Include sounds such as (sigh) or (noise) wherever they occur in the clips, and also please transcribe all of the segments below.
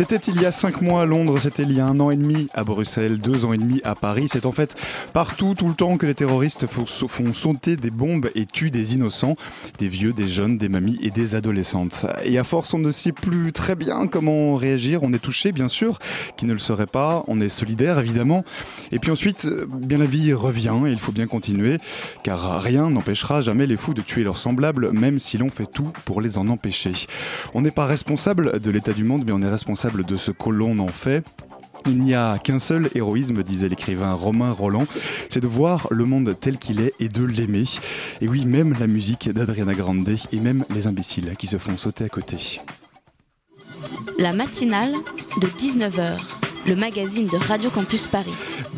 C'était il y a cinq mois à Londres, c'était il y a un an et demi à Bruxelles, deux ans et demi à Paris. C'est en fait partout, tout le temps que les terroristes font, font sauter des bombes et tuent des innocents, des vieux, des jeunes, des mamies et des adolescentes. Et à force, on ne sait plus très bien comment réagir. On est touché, bien sûr, qui ne le serait pas. On est solidaire, évidemment. Et puis ensuite, euh, bien la vie revient et il faut bien continuer, car rien n'empêchera jamais les fous de tuer leurs semblables, même si l'on fait tout pour les en empêcher. On n'est pas responsable de l'état du monde, mais on est responsable de ce que l'on en fait. Il n'y a qu'un seul héroïsme, disait l'écrivain Romain Roland, c'est de voir le monde tel qu'il est et de l'aimer. Et oui, même la musique d'Adriana Grande et même les imbéciles qui se font sauter à côté. La matinale de 19h, le magazine de Radio Campus Paris.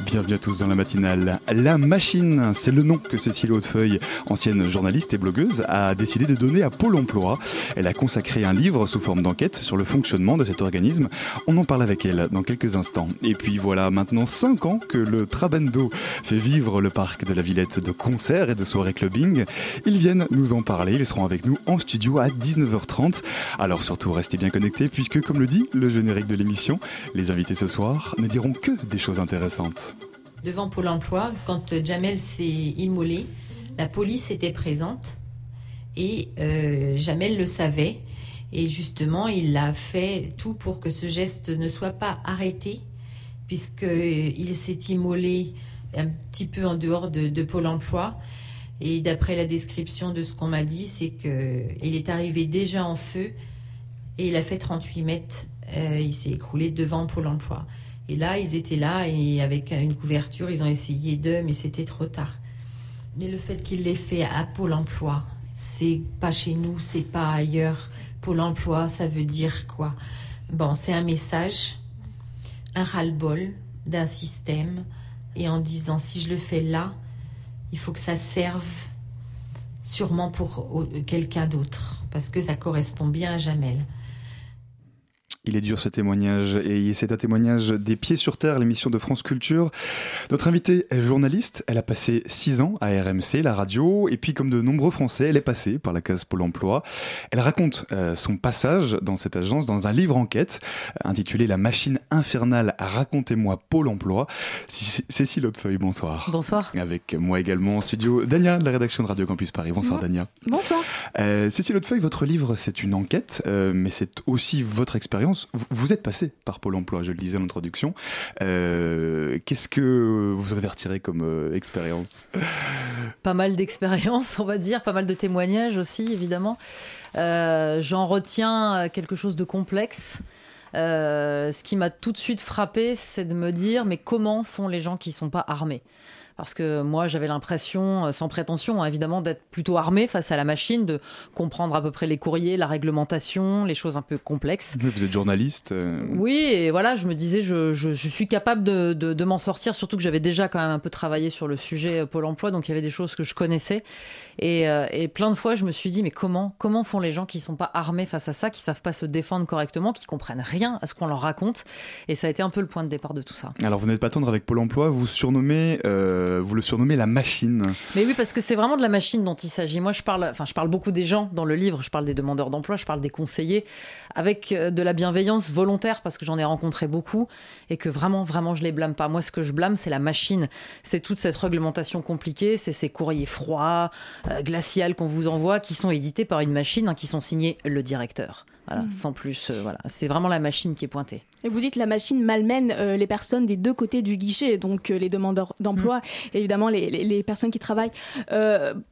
Bienvenue à tous dans la matinale. La machine, c'est le nom que Cécile Hautefeuille, ancienne journaliste et blogueuse, a décidé de donner à Pôle emploi. Elle a consacré un livre sous forme d'enquête sur le fonctionnement de cet organisme. On en parle avec elle dans quelques instants. Et puis voilà, maintenant 5 ans que le Trabendo fait vivre le parc de la Villette de concerts et de soirées clubbing. Ils viennent nous en parler, ils seront avec nous en studio à 19h30. Alors surtout restez bien connectés puisque comme le dit le générique de l'émission, les invités ce soir ne diront que des choses intéressantes. devant Pôle emploi, quand Jamel s'est immolé, la police était présente et euh, Jamel le savait. Et justement, il a fait tout pour que ce geste ne soit pas arrêté, puisqu'il s'est immolé un petit peu en dehors de, de Pôle emploi. Et d'après la description de ce qu'on m'a dit, c'est qu'il est arrivé déjà en feu et il a fait 38 mètres. Euh, il s'est écroulé devant Pôle emploi. Et là, ils étaient là et avec une couverture, ils ont essayé d'eux, mais c'était trop tard. Et le fait qu'il l'ait fait à Pôle emploi, c'est pas chez nous, c'est pas ailleurs. Pôle emploi, ça veut dire quoi? Bon, c'est un message, un ras-le-bol d'un système, et en disant si je le fais là, il faut que ça serve sûrement pour au- quelqu'un d'autre, parce que ça correspond bien à Jamel. Il est dur ce témoignage et c'est un témoignage des pieds sur terre, l'émission de France Culture. Notre invitée est journaliste, elle a passé six ans à RMC, la radio, et puis comme de nombreux Français, elle est passée par la case Pôle Emploi. Elle raconte euh, son passage dans cette agence dans un livre enquête euh, intitulé La machine infernale, racontez-moi Pôle Emploi. Cécile Hautefeuille, bonsoir. Bonsoir. Avec moi également en studio, Dania de la rédaction de Radio Campus Paris. Bonsoir Dania. Bonsoir. Euh, Cécile Hautefeuille, votre livre, c'est une enquête, euh, mais c'est aussi votre expérience. Vous, êtes passé par Pôle emploi, je le disais en introduction. Euh, Qu'est-ce que vous avez retiré comme euh, expérience? Pas mal d'expériences, on va dire, pas mal de témoignages aussi, évidemment. Euh, J'en retiens quelque chose de complexe. Ce qui m'a tout de suite frappé, c'est de me dire, mais comment font les gens qui sont pas armés? Parce que moi, j'avais l'impression, euh, sans prétention, hein, évidemment, d'être plutôt armé face à la machine, de comprendre à peu près les courriers, la réglementation, les choses un peu complexes. Vous êtes journaliste euh, Oui, et voilà, je me disais, je, je- je suis capable de, de- de m'en sortir, surtout que j'avais déjà quand même un peu travaillé sur le sujet euh, Pôle emploi, donc il y avait des choses que je connaissais. Et, euh, et plein de fois, je me suis dit, mais comment, comment font les gens qui sont pas armés face à ça, qui savent pas se défendre correctement, qui comprennent rien à ce qu'on leur raconte? Et ça a été un peu le point de départ de tout ça. Alors vous n'êtes pas tendre avec Pôle emploi, vous surnommez, euh, vous le surnommez la machine. Mais oui, parce que c'est vraiment de la machine dont il s'agit. Moi, je parle, enfin, je parle beaucoup des gens dans le livre. Je parle des demandeurs d'emploi, je parle des conseillers, avec euh, de la bienveillance volontaire, parce que j'en ai rencontré beaucoup et que vraiment, vraiment, je les blâme pas. Moi, ce que je blâme, c'est la machine. C'est toute cette réglementation compliquée, c'est ces courriers froids, euh, glaciales qu'on vous envoie, qui sont édités par une machine, hein, qui sont signés le directeur. Voilà, sans plus. euh, voilà, c'est vraiment la machine qui est pointée. Et vous dites la machine malmène euh, les personnes des deux côtés du guichet, donc euh, les demandeurs d'emploi et évidemment les, les- les personnes qui travaillent.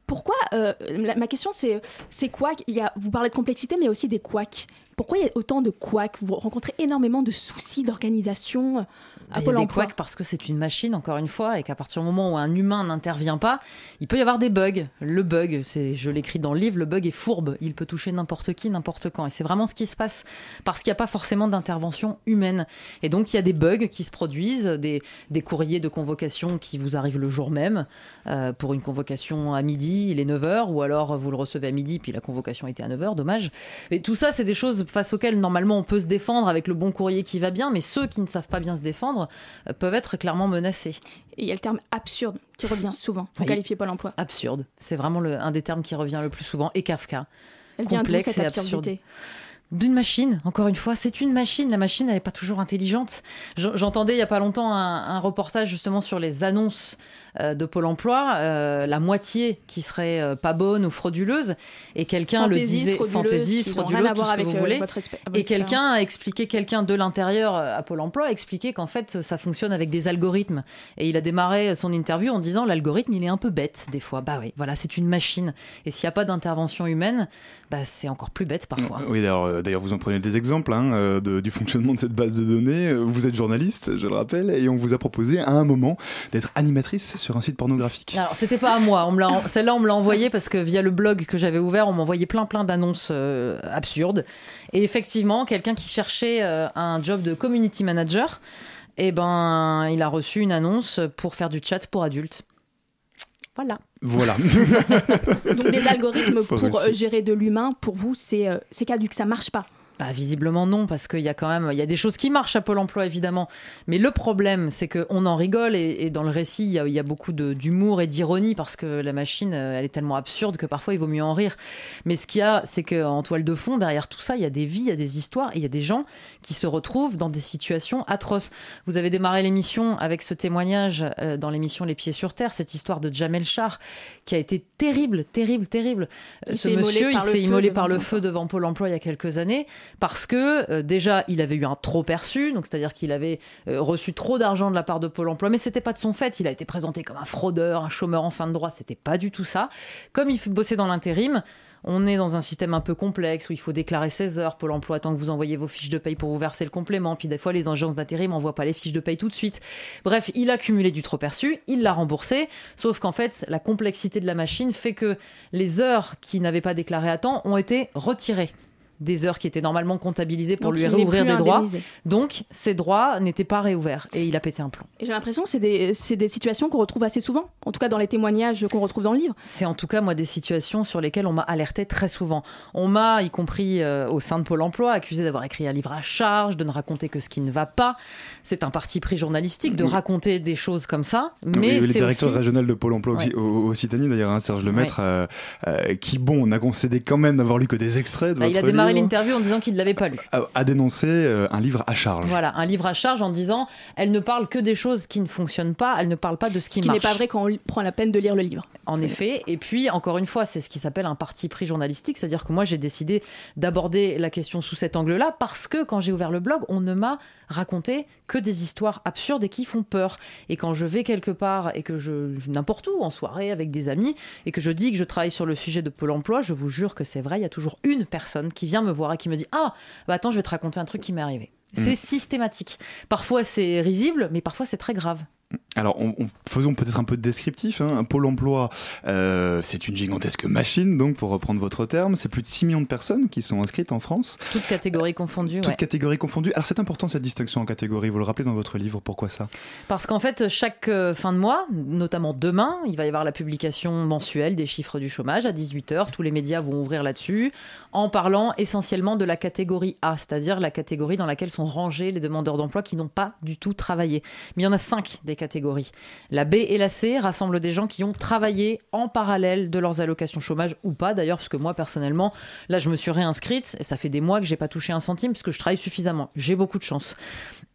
Pourquoi la- Ma question c'est c'est quoi il y a, Vous parlez de complexité, mais il y a aussi des couacs. pourquoi il y a autant de couacs? Vous rencontrez énormément de soucis d'organisation à Il y a Pôle des couacs parce que c'est une machine, encore une fois, et qu'à partir du moment où un humain n'intervient pas, il peut y avoir des bugs. Le bug, c'est, je l'écris dans le livre, le bug est fourbe. Il peut toucher n'importe qui, n'importe quand. Et c'est vraiment ce qui se passe parce qu'il n'y a pas forcément d'intervention humaine. Et donc, il y a des bugs qui se produisent, des, des courriers de convocation qui vous arrivent le jour même. Euh, pour une convocation à midi, il est 9h, ou alors vous le recevez à midi, puis la convocation était à 9h, dommage. Et tout ça, c'est des choses face auxquelles normalement on peut se défendre avec le bon courrier qui va bien, mais ceux qui ne savent pas bien se défendre euh, peuvent être clairement menacés. Et il y a le terme absurde qui revient souvent pour Oui. qualifier Pôle emploi. Absurde, c'est vraiment le- un des termes qui revient le plus souvent, et Kafka. Elle vient Complexe cette et absurde. D'une machine, encore une fois, c'est une machine. La machine, elle n'est pas toujours intelligente. J'en- J'entendais il y a pas longtemps un, un reportage justement sur les annonces euh, de Pôle Emploi, euh, la moitié qui serait euh, pas bonne ou frauduleuse, et quelqu'un le disait frauduleuse, fantaisiste, frauduleuse, tout ce que avec vous euh, voulez. votre expé- votre Et quelqu'un a expliqué, quelqu'un de l'intérieur à Pôle emploi a expliqué qu'en fait ça fonctionne avec des algorithmes. Et il a démarré son interview en disant l'algorithme il est un peu bête des fois. Bah oui, voilà, c'est une machine. Et s'il n'y a pas d'intervention humaine, bah c'est encore plus bête parfois. Oui, d'ailleurs, euh, d'ailleurs, vous en prenez des exemples hein, euh, du fonctionnement de cette base de données. Euh, Vous êtes journaliste, je le rappelle, et on vous a proposé à un moment d'être animatrice sur un site pornographique. Alors, c'était pas à moi. Celle-là, on me l'a envoyée parce que via le blog que j'avais ouvert, on m'envoyait plein, plein d'annonces euh, absurdes. Et effectivement, quelqu'un qui cherchait euh, un job de community manager, eh ben, il a reçu une annonce pour faire du chat pour adultes. Voilà. Voilà. Donc des (laughs) algorithmes Faut pour réussir. euh, gérer de l'humain, pour vous, c'est euh, c'est caduque, ça marche pas. Bah, visiblement non, parce qu'il y a quand même il y a des choses qui marchent à Pôle Emploi évidemment, mais le problème c'est qu'on en rigole et, et dans le récit il y a, il y a beaucoup d'humour et d'ironie parce que la machine euh, elle est tellement absurde que parfois il vaut mieux en rire. Mais ce qu'il y a c'est qu'en toile de fond derrière tout ça il y a des vies, il y a des histoires et il y a des gens qui se retrouvent dans des situations atroces. Vous avez démarré l'émission avec ce témoignage euh, dans l'émission Les Pieds sur Terre, cette histoire de Jamel Char qui a été terrible, terrible, terrible. Il ce s'est immolé monsieur il par le s'est immolé par le feu devant Pôle Emploi il y a quelques années parce que euh, déjà il avait eu un trop perçu, donc c'est-à-dire qu'il avait euh, reçu trop d'argent de la part de Pôle Emploi, mais c'était pas de son fait. Il a été présenté comme un fraudeur, un chômeur en fin de droit, c'était pas du tout ça. Comme il bosser dans l'intérim. On est dans un système un peu complexe où il faut déclarer 16 heures Pôle emploi tant que vous envoyez vos fiches de paye pour vous verser le complément. Puis des fois, les agences d'intérim n'envoient pas les fiches de paye tout de suite. Bref, il a cumulé du trop perçu, il l'a remboursé. Sauf qu'en fait, la complexité de la machine fait que les heures qu'il n'avait pas déclarées à temps ont été retirées des heures qui étaient normalement comptabilisées pour Donc, lui il réouvrir des droits. Donc, ses droits n'étaient pas réouverts et il a pété un plomb. Et j'ai l'impression que c'est des, c'est des situations qu'on retrouve assez souvent, en tout cas dans les témoignages qu'on retrouve dans le livre. C'est en tout cas, moi, des situations sur lesquelles on m'a alerté très souvent. On m'a, y compris euh, au sein de Pôle emploi, accusé d'avoir écrit un livre à charge, de ne raconter que ce qui ne va pas. C'est un parti pris journalistique de Oui. raconter des choses comme ça. Oui, Mais le c'est directeur aussi... régional de Pôle emploi Ouais. au, d'ailleurs, hein, Serge Lemaître, euh, euh, qui, bon, n'a concédé quand même d'avoir lu que des extraits de Bah, il a votre démarré l'interview en disant qu'il ne l'avait pas lu. a, a dénoncé euh, un livre à charge. Voilà, un livre à charge en disant elle ne parle que des choses qui ne fonctionnent pas, elle ne parle pas de ce Ce qui qui marche. n'est pas vrai quand on prend la peine de lire le livre. En effet. Et puis, encore une fois, c'est ce qui s'appelle un parti pris journalistique. C'est-à-dire que moi, j'ai décidé d'aborder la question sous cet angle-là parce que quand j'ai ouvert le blog, on ne m'a raconté que des histoires absurdes et qui font peur. Et quand je vais quelque part et que je, je- n'importe où, en soirée, avec des amis, et que je dis que je travaille sur le sujet de Pôle emploi, je vous jure que c'est vrai, il y a toujours une personne qui vient me voir et qui me dit Ah, bah attends, je vais te raconter un truc qui m'est arrivé. C'est systématique. Parfois c'est risible, mais parfois c'est très grave. Alors, on, on- faisons peut-être un peu de descriptif. hein. Pôle emploi, euh, c'est une gigantesque machine, donc, pour reprendre votre terme. C'est plus de 6 millions de personnes qui sont inscrites en France, Toutes catégories confondues. toutes ouais. catégories confondues. Alors, c'est important cette distinction en catégories. Vous le rappelez dans votre livre, pourquoi ça? Parce qu'en fait, chaque euh, fin de mois, notamment demain, il va y avoir la publication mensuelle des chiffres du chômage à 18h. Tous les médias vont ouvrir là-dessus, en parlant essentiellement de la catégorie A, c'est-à-dire la catégorie dans laquelle sont rangés les demandeurs d'emploi qui n'ont pas du tout travaillé. Mais il y en a cinq des La B et la C rassemblent des gens qui ont travaillé en parallèle de leurs allocations chômage ou pas d'ailleurs, parce que moi personnellement, là je me suis réinscrite et ça fait des mois que j'ai pas touché un centime parce que je travaille suffisamment. J'ai beaucoup de chance.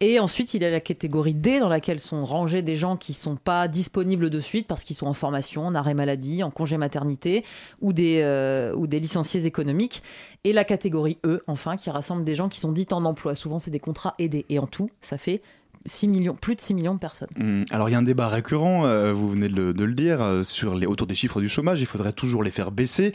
Et ensuite, il y a la catégorie D dans laquelle sont rangés des gens qui sont pas disponibles de suite parce qu'ils sont en formation, en arrêt maladie, en congé maternité ou des, euh, ou des licenciés économiques. Et la catégorie E, enfin, qui rassemble des gens qui sont dits en emploi. Souvent, c'est des contrats aidés. Et en tout, ça fait 6 millions, plus de 6 millions de personnes. Hum, Alors il y a un débat récurrent, euh, vous venez de le, de le dire, euh, sur les, autour des chiffres du chômage, il faudrait toujours les faire baisser,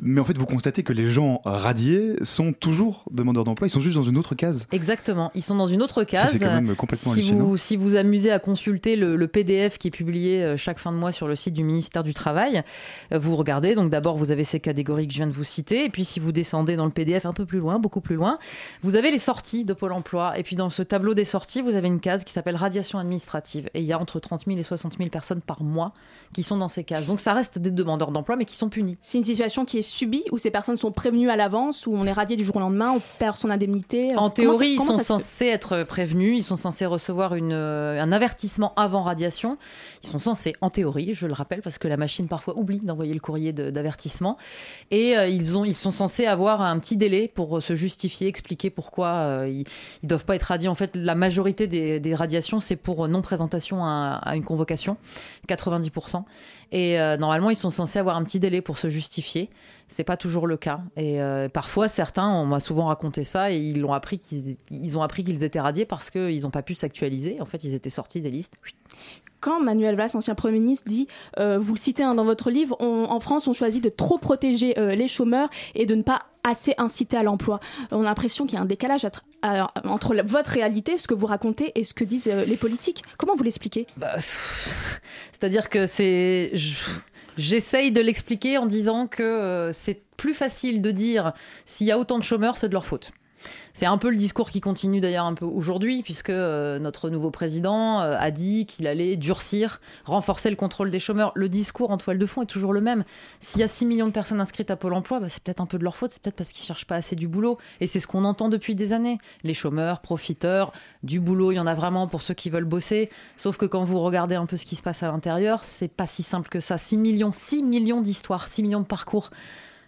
mais en fait vous constatez que les gens radiés sont toujours demandeurs d'emploi, ils sont juste dans une autre case. Exactement, ils sont dans une autre case. c'est quand même complètement si vous, si vous amusez à consulter le, le PDF qui est publié euh, chaque fin de mois sur le site du ministère du Travail, vous regardez, donc d'abord vous avez ces catégories que je viens de vous citer, et puis si vous descendez dans le PDF un peu plus loin, beaucoup plus loin, vous avez les sorties de Pôle emploi, et puis dans ce tableau des sorties, vous avez une case qui s'appelle radiation administrative, et il y a entre 30 000 et 60 000 personnes par mois qui sont dans ces cases. Donc ça reste des demandeurs d'emploi, mais qui sont punis. C'est une situation qui est subie où ces personnes sont prévenues à l'avance, où on est radié du jour au lendemain, on perd son indemnité. En Comment théorie, ça- ils sont censés être prévenus, ils sont censés recevoir une, euh, un avertissement avant radiation. Ils sont censés, en théorie, je le rappelle, parce que la machine parfois oublie d'envoyer le courrier d'avertissement. Et euh, ils, ont, ils sont censés avoir un petit délai pour euh, se justifier, expliquer pourquoi euh, ils ne doivent pas être radiés. En fait, la majorité des, des radiations, c'est pour non-présentation à, une convocation, 90%. Et euh, normalement, ils sont censés avoir un petit délai pour se justifier. C'est pas toujours le cas. Et euh, parfois, certains, on m'a souvent raconté ça, et ils ont appris qu'ils étaient radiés parce qu'ils n'ont pas pu s'actualiser. En fait, ils étaient sortis des listes. Quand Manuel Valls, ancien Premier ministre, dit, euh, vous le citez hein, dans votre livre, en France, on choisit de trop protéger euh, les chômeurs et de ne pas assez inciter à l'emploi. On a l'impression qu'il y a un décalage entre votre réalité, ce que vous racontez, et ce que disent euh, les politiques. Comment vous l'expliquez? Bah, (laughs) C'est-à-dire que c'est. je- J'essaye de l'expliquer en disant que c'est plus facile de dire s'il y a autant de chômeurs, c'est de leur faute. C'est un peu le discours qui continue d'ailleurs un peu aujourd'hui, puisque euh, notre nouveau président euh, a dit qu'il allait durcir, renforcer le contrôle des chômeurs. Le discours en toile de fond est toujours le même. S'il y a 6 millions de personnes inscrites à Pôle emploi, bah, c'est peut-être un peu de leur faute, c'est peut-être parce qu'ils cherchent pas assez du boulot. Et c'est ce qu'on entend depuis des années. Les chômeurs, profiteurs, du boulot, il y en a vraiment pour ceux qui veulent bosser. Sauf que quand vous regardez un peu ce qui se passe à l'intérieur, c'est pas si simple que ça. 6 millions, 6 millions d'histoires, 6 millions de parcours.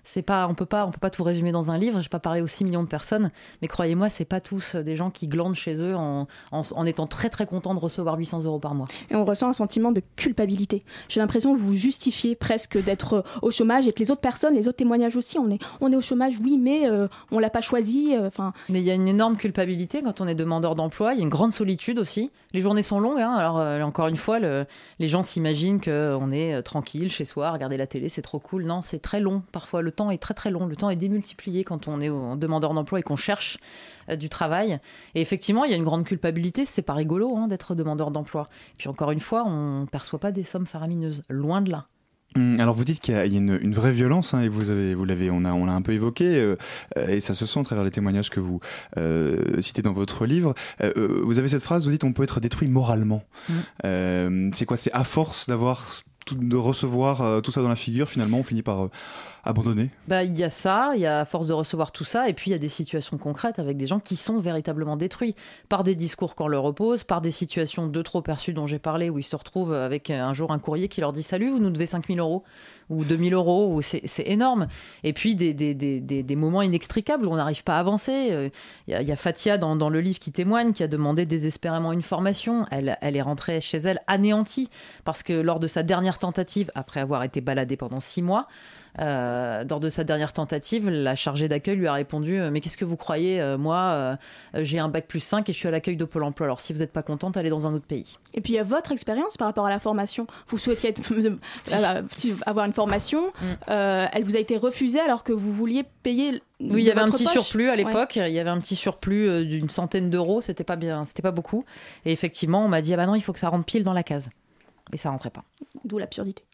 C'est pas, on peut pas, on peut pas tout résumer dans un livre. Je vais pas parler aux 6 millions de personnes, mais croyez-moi, c'est pas tous des gens qui glandent chez eux en, en, en étant très très contents de recevoir 800 euros par mois. Et on ressent un sentiment de culpabilité. J'ai l'impression que vous justifiez presque d'être euh, au chômage et que les autres personnes, les autres témoignages aussi, on est, on est au chômage, oui, mais euh, on l'a pas choisi. euh, Enfin, Mais il y a une énorme culpabilité quand on est demandeur d'emploi. Il y a une grande solitude aussi. Les journées sont longues. hein. Alors, euh, encore une fois, le- les gens s'imaginent qu'on est euh, tranquille chez soi, regarder la télé, c'est trop cool. Non, c'est très long. Parfois, le temps est très très long. Le temps est démultiplié quand on est demandeur d'emploi et qu'on cherche euh, du travail. Et effectivement, il y a une grande culpabilité. C'est pas rigolo hein, d'être demandeur d'emploi. Puis encore une fois, on perçoit pas des sommes faramineuses. Loin de là. Hum, Alors vous dites qu'il y a, une, une vraie violence hein, et vous avez, vous l'avez, on a, on l'a un peu évoqué euh, et ça se sent à travers les témoignages que vous euh, citez dans votre livre. Euh, vous avez cette phrase, vous dites on peut être détruit moralement. Euh, c'est quoi? C'est à force d'avoir de recevoir euh, tout ça dans la figure, finalement, on finit par euh, abandonner. Bah, il y a ça, il y a à force de recevoir tout ça, et puis il y a des situations concrètes avec des gens qui sont véritablement détruits par des discours qu'on leur oppose, par des situations de trop perçues dont j'ai parlé, où ils se retrouvent avec euh, un jour un courrier qui leur dit Salut, vous nous devez 5000 euros ou 2000 euros, ou c'est énorme. Et puis des, moments inextricables où on n'arrive pas à avancer. Il y, a- Fatia dans, le livre qui témoigne, qui a demandé désespérément une formation. Elle est rentrée chez elle anéantie parce que lors de sa dernière tentative, après avoir été baladée pendant six mois, euh, lors de sa dernière tentative, la chargée d'accueil lui a répondu euh, Mais qu'est-ce que vous croyez Euh, Moi, euh, j'ai un bac plus 5 et je suis à l'accueil de Pôle emploi. Alors si vous n'êtes pas contente, allez dans un autre pays. Et puis il y a votre expérience par rapport à la formation. Vous souhaitiez être- (laughs) euh, avoir une formation, euh, elle vous a été refusée alors que vous vouliez payer. Oui, il y avait un petit poche. surplus à Ouais. l'époque. Il y avait un petit surplus d'une centaine d'euros. C'était pas bien, c'était pas beaucoup. Et effectivement, on m'a dit ah bah non, il faut que ça rentre pile dans la case. Et ça rentrait pas. D'où l'absurdité.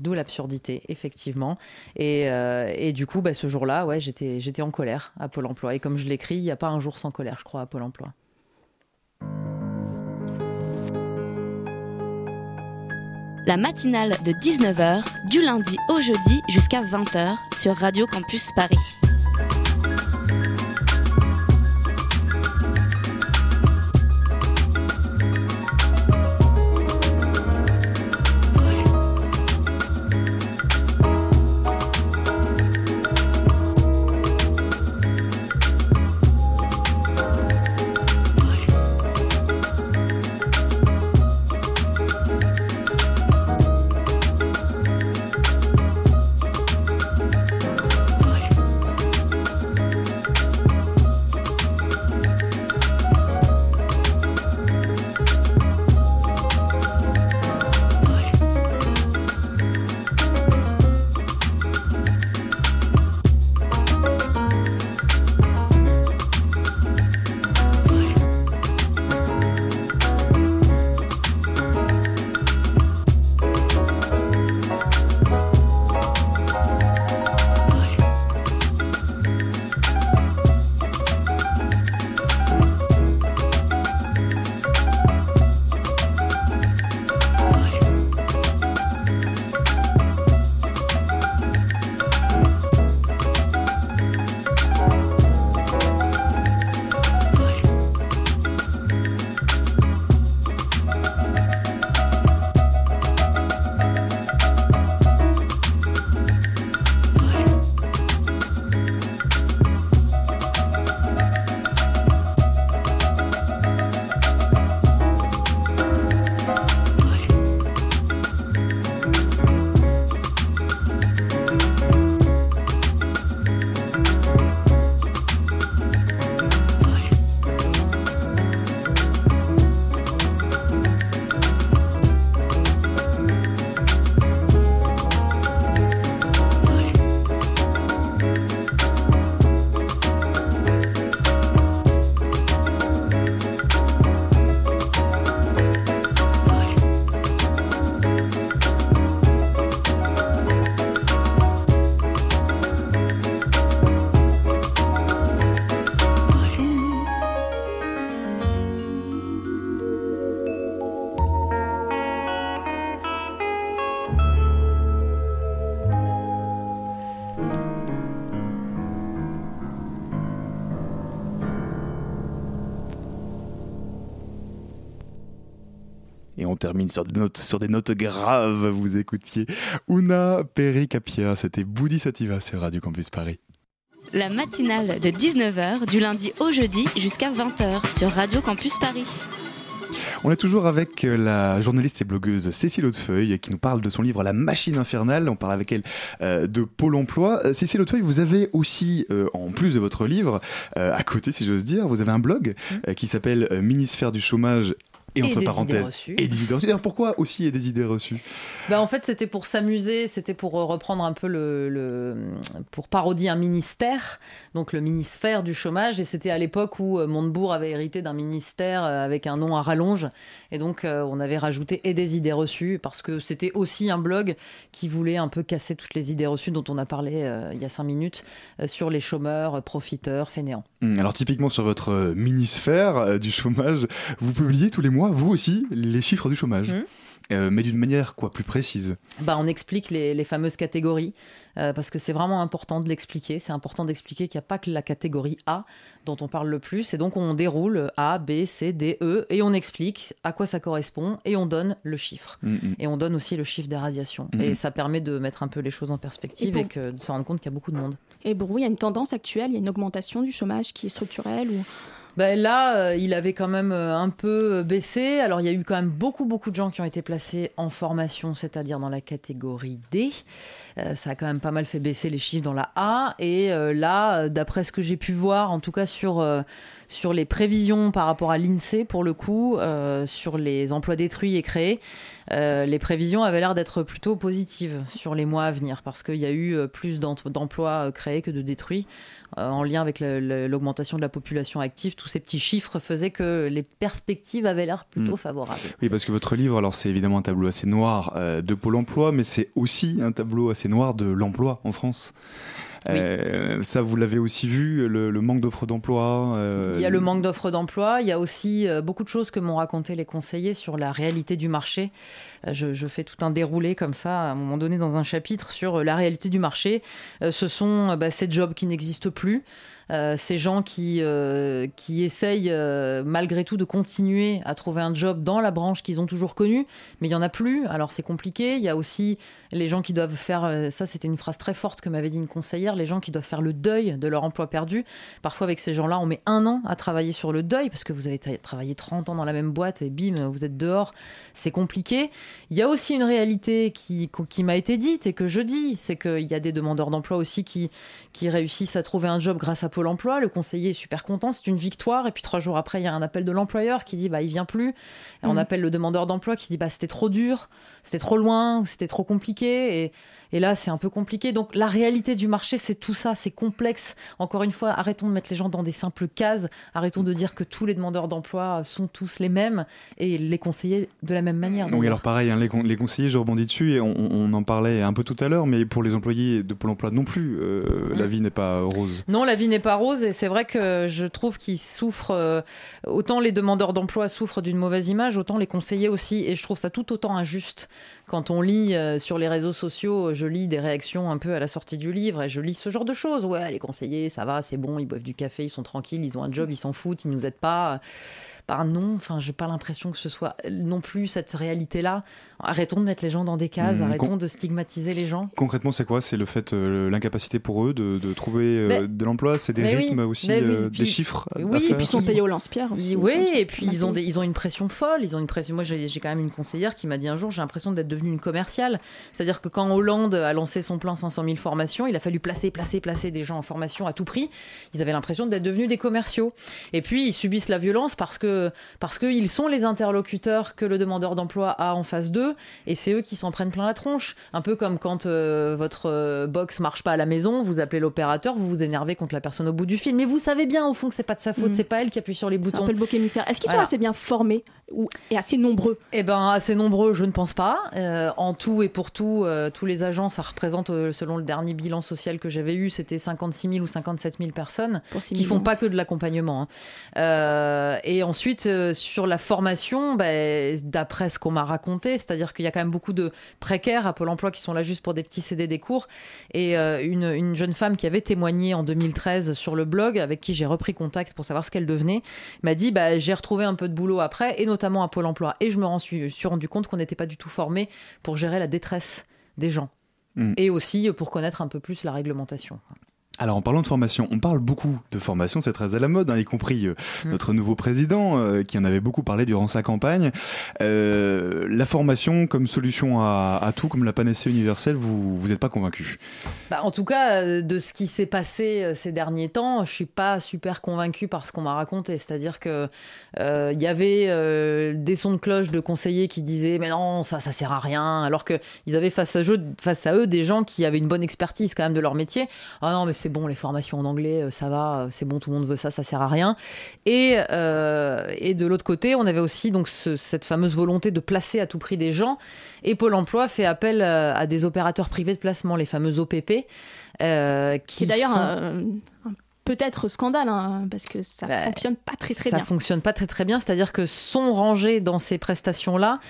D'où l'absurdité, effectivement. Et, euh, et du coup, bah, ce jour-là, ouais, j'étais, j'étais en colère à Pôle Emploi. Et comme je l'écris, il n'y a pas un jour sans colère, je crois, à Pôle Emploi. La matinale de 19h, du lundi au jeudi jusqu'à 20h sur Radio Campus Paris. On termine sur des notes, sur des notes graves. Vous écoutiez Una Pericapia. C'était Boudi Sativa sur Radio Campus Paris. La matinale de 19h du lundi au jeudi jusqu'à 20h sur Radio Campus Paris. On est toujours avec euh, la journaliste et blogueuse Cécile Hautefeuille qui nous parle de son livre La machine infernale. On parle avec elle euh, de Pôle emploi. Euh, Cécile Hautefeuille, vous avez aussi, en plus de votre livre, à côté si j'ose dire, vous avez un blog mmh. qui s'appelle Ministère du chômage et, entre parenthèses et des idées reçues. pourquoi aussi et des idées reçues? Bah En fait, c'était pour s'amuser, c'était pour euh, reprendre un peu le, le, pour parodier un ministère, donc le ministère du chômage. Et c'était à l'époque où euh, Montebourg avait hérité d'un ministère euh, avec un nom à rallonge. Et donc, on avait rajouté et des idées reçues parce que c'était aussi un blog qui voulait un peu casser toutes les idées reçues dont on a parlé il y a cinq minutes sur les chômeurs, profiteurs, fainéants. Hum, alors, typiquement sur votre ministère du chômage, vous publiez tous les mois vous aussi, les chiffres du chômage. Mmh. Euh, mais d'une manière quoi plus précise. Bah, on explique les, fameuses catégories euh, parce que c'est vraiment important de l'expliquer. C'est important d'expliquer qu'il n'y a pas que la catégorie A dont on parle le plus. Et donc on déroule A, B, C, D, E et on explique à quoi ça correspond et on donne le chiffre. Mmh, mmh. Et on donne aussi le chiffre des radiations. Et ça permet de mettre un peu les choses en perspective et, de se rendre compte qu'il y a beaucoup de monde. Et pour vous, il y a une tendance actuelle, il y a une augmentation du chômage qui est structurelle ou ben là, euh, il avait quand même euh, un peu baissé. Alors, il y a eu quand même beaucoup, beaucoup de gens qui ont été placés en formation, c'est-à-dire dans la catégorie D. Euh, ça a quand même pas mal fait baisser les chiffres dans la A. Et là, d'après ce que j'ai pu voir, en tout cas sur, sur les prévisions par rapport à l'INSEE, pour le coup, sur les emplois détruits et créés, les prévisions avaient l'air d'être plutôt positives sur les mois à venir parce qu'il y a eu plus d'emplois créés que de détruits. Euh, en lien avec l'augmentation de la population active, tous ces petits chiffres faisaient que les perspectives avaient l'air plutôt hmm. favorables. Oui, parce que votre livre, alors c'est évidemment un tableau assez noir euh, de Pôle emploi, mais c'est aussi un tableau assez noir de l'emploi en France. Euh, ça, vous l'avez aussi vu, le, manque d'offres d'emploi euh, Il y a le manque d'offres d'emploi, il y a aussi euh, beaucoup de choses que m'ont raconté les conseillers sur la réalité du marché. Je, je, fais tout un déroulé comme ça, à un moment donné, dans un chapitre sur la réalité du marché. ce sont bah, ces jobs qui n'existent plus. Euh, ces gens qui, euh, qui essayent euh, malgré tout de continuer à trouver un job dans la branche qu'ils ont toujours connue, mais il n'y en a plus, alors c'est compliqué. Il y a aussi les gens qui doivent faire, ça c'était une phrase très forte que m'avait dit une conseillère, les gens qui doivent faire le deuil de leur emploi perdu. Parfois avec ces gens-là, on met un an à travailler sur le deuil, parce que vous avez travaillé 30 ans dans la même boîte et bim, vous êtes dehors, c'est compliqué. Il y a aussi une réalité qui, qui m'a été dite et que je dis, c'est qu'il y a des demandeurs d'emploi aussi qui, qui réussissent à trouver un job grâce à Pôle emploi. Le conseiller est super content, c'est une victoire. Et puis trois jours après, il y a un appel de l'employeur qui dit bah il vient plus. Et on mmh. appelle le demandeur d'emploi qui dit bah c'était trop dur, c'était trop loin, c'était trop compliqué. Et et là, c'est un peu compliqué. Donc la réalité du marché, c'est tout ça, c'est complexe. Encore une fois, arrêtons de mettre les gens dans des simples cases. Arrêtons de dire que tous les demandeurs d'emploi sont tous les mêmes et les conseiller de la même manière. Donc alors pareil, hein, les, conseillers, je rebondis dessus et on, en parlait un peu tout à l'heure, mais pour les employés de Pôle Emploi non plus, euh, la mm. vie n'est pas rose. Non, la vie n'est pas rose et c'est vrai que je trouve qu'ils souffrent, euh, autant les demandeurs d'emploi souffrent d'une mauvaise image, autant les conseillers aussi. Et je trouve ça tout autant injuste quand on lit euh, sur les réseaux sociaux, je lis des réactions un peu à la sortie du livre et je lis ce genre de choses. Ouais, les conseillers, ça va, c'est bon, ils boivent du café, ils sont tranquilles, ils ont un job, ils s'en foutent, ils nous aident pas par non. Enfin, j'ai pas l'impression que ce soit non plus cette réalité-là. Arrêtons de mettre les gens dans des cases, mmh, arrêtons de stigmatiser les gens. Concrètement, c'est quoi? C'est le fait, euh, l'incapacité pour eux de, trouver euh, de l'emploi, c'est des rythmes aussi, euh, des chiffres. Oui, et puis ils sont payés au lance-pierre Oui, et puis ils ont, des, ils ont une pression folle. Ils ont une pression. Moi, j'ai quand même une conseillère qui m'a dit un jour, j'ai l'impression d'être devenue une commerciale. C'est-à-dire que quand Hollande a lancé son plan 500 000 formations, il a fallu placer, placer, placer des gens en formation à tout prix. Ils avaient l'impression d'être devenus des commerciaux. Et puis ils subissent la violence parce que parce qu'ils sont les interlocuteurs que le demandeur d'emploi a en face d'eux, et c'est eux qui s'en prennent plein la tronche. Un peu comme quand euh, votre euh, box marche pas à la maison, vous appelez l'opérateur, vous vous énervez contre la personne au bout du fil, mais vous savez bien au fond que c'est pas de sa faute, mm. c'est pas elle qui appuie sur les boutons. C'est un peu le bouc émissaire. Est-ce qu'ils sont assez bien formés ou, et assez nombreux? Eh ben, assez nombreux, je ne pense pas. Euh, en tout et pour tout, tous les agents, ça représente, selon le dernier bilan social que j'avais eu, c'était 56 000 ou 57 000 personnes qui font pas que de l'accompagnement. Hein. et ensuite, sur la formation, bah, d'après ce qu'on m'a raconté, c'est-à-dire qu'il y a quand même beaucoup de précaires à Pôle emploi qui sont là juste pour des petits CD des cours. Et euh, une, jeune femme qui avait témoigné en 2013 sur le blog, avec qui j'ai repris contact pour savoir ce qu'elle devenait, m'a dit bah, J'ai retrouvé un peu de boulot après, et notamment à Pôle emploi. Et je me suis, suis rendu compte qu'on n'était pas du tout formé pour gérer la détresse des gens. Mm. Et aussi pour connaître un peu plus la réglementation. Alors en parlant de formation, on parle beaucoup de formation, c'est très à la mode, hein, y compris euh, Mm. notre nouveau président euh, qui en avait beaucoup parlé durant sa campagne. Euh, la formation comme solution à, à tout, comme la panacée universelle, vous vous n'êtes pas convaincu? Bah, en tout cas, de ce qui s'est passé ces derniers temps, je suis pas super convaincue par ce qu'on m'a raconté. C'est-à-dire que il y avait des sons de cloche de conseillers qui disaient mais non ça ça sert à rien, alors que ils avaient face à, eux, face à eux des gens qui avaient une bonne expertise quand même de leur métier. Ah non mais c'est bon les formations en anglais euh, ça va, euh, c'est bon tout le monde veut ça, ça sert à rien. Et euh, et de l'autre côté on avait aussi donc ce- cette fameuse volonté de placer à tout prix des gens. Et Pôle Emploi fait appel à des opérateurs privés de placement, les fameux OPP. euh, qui d'ailleurs sont- un- un peut-être scandale, hein, parce que ça Bah, fonctionne pas très très ça bien. fonctionne pas très très bien, c'est-à-dire que sont rangés dans ces prestations-là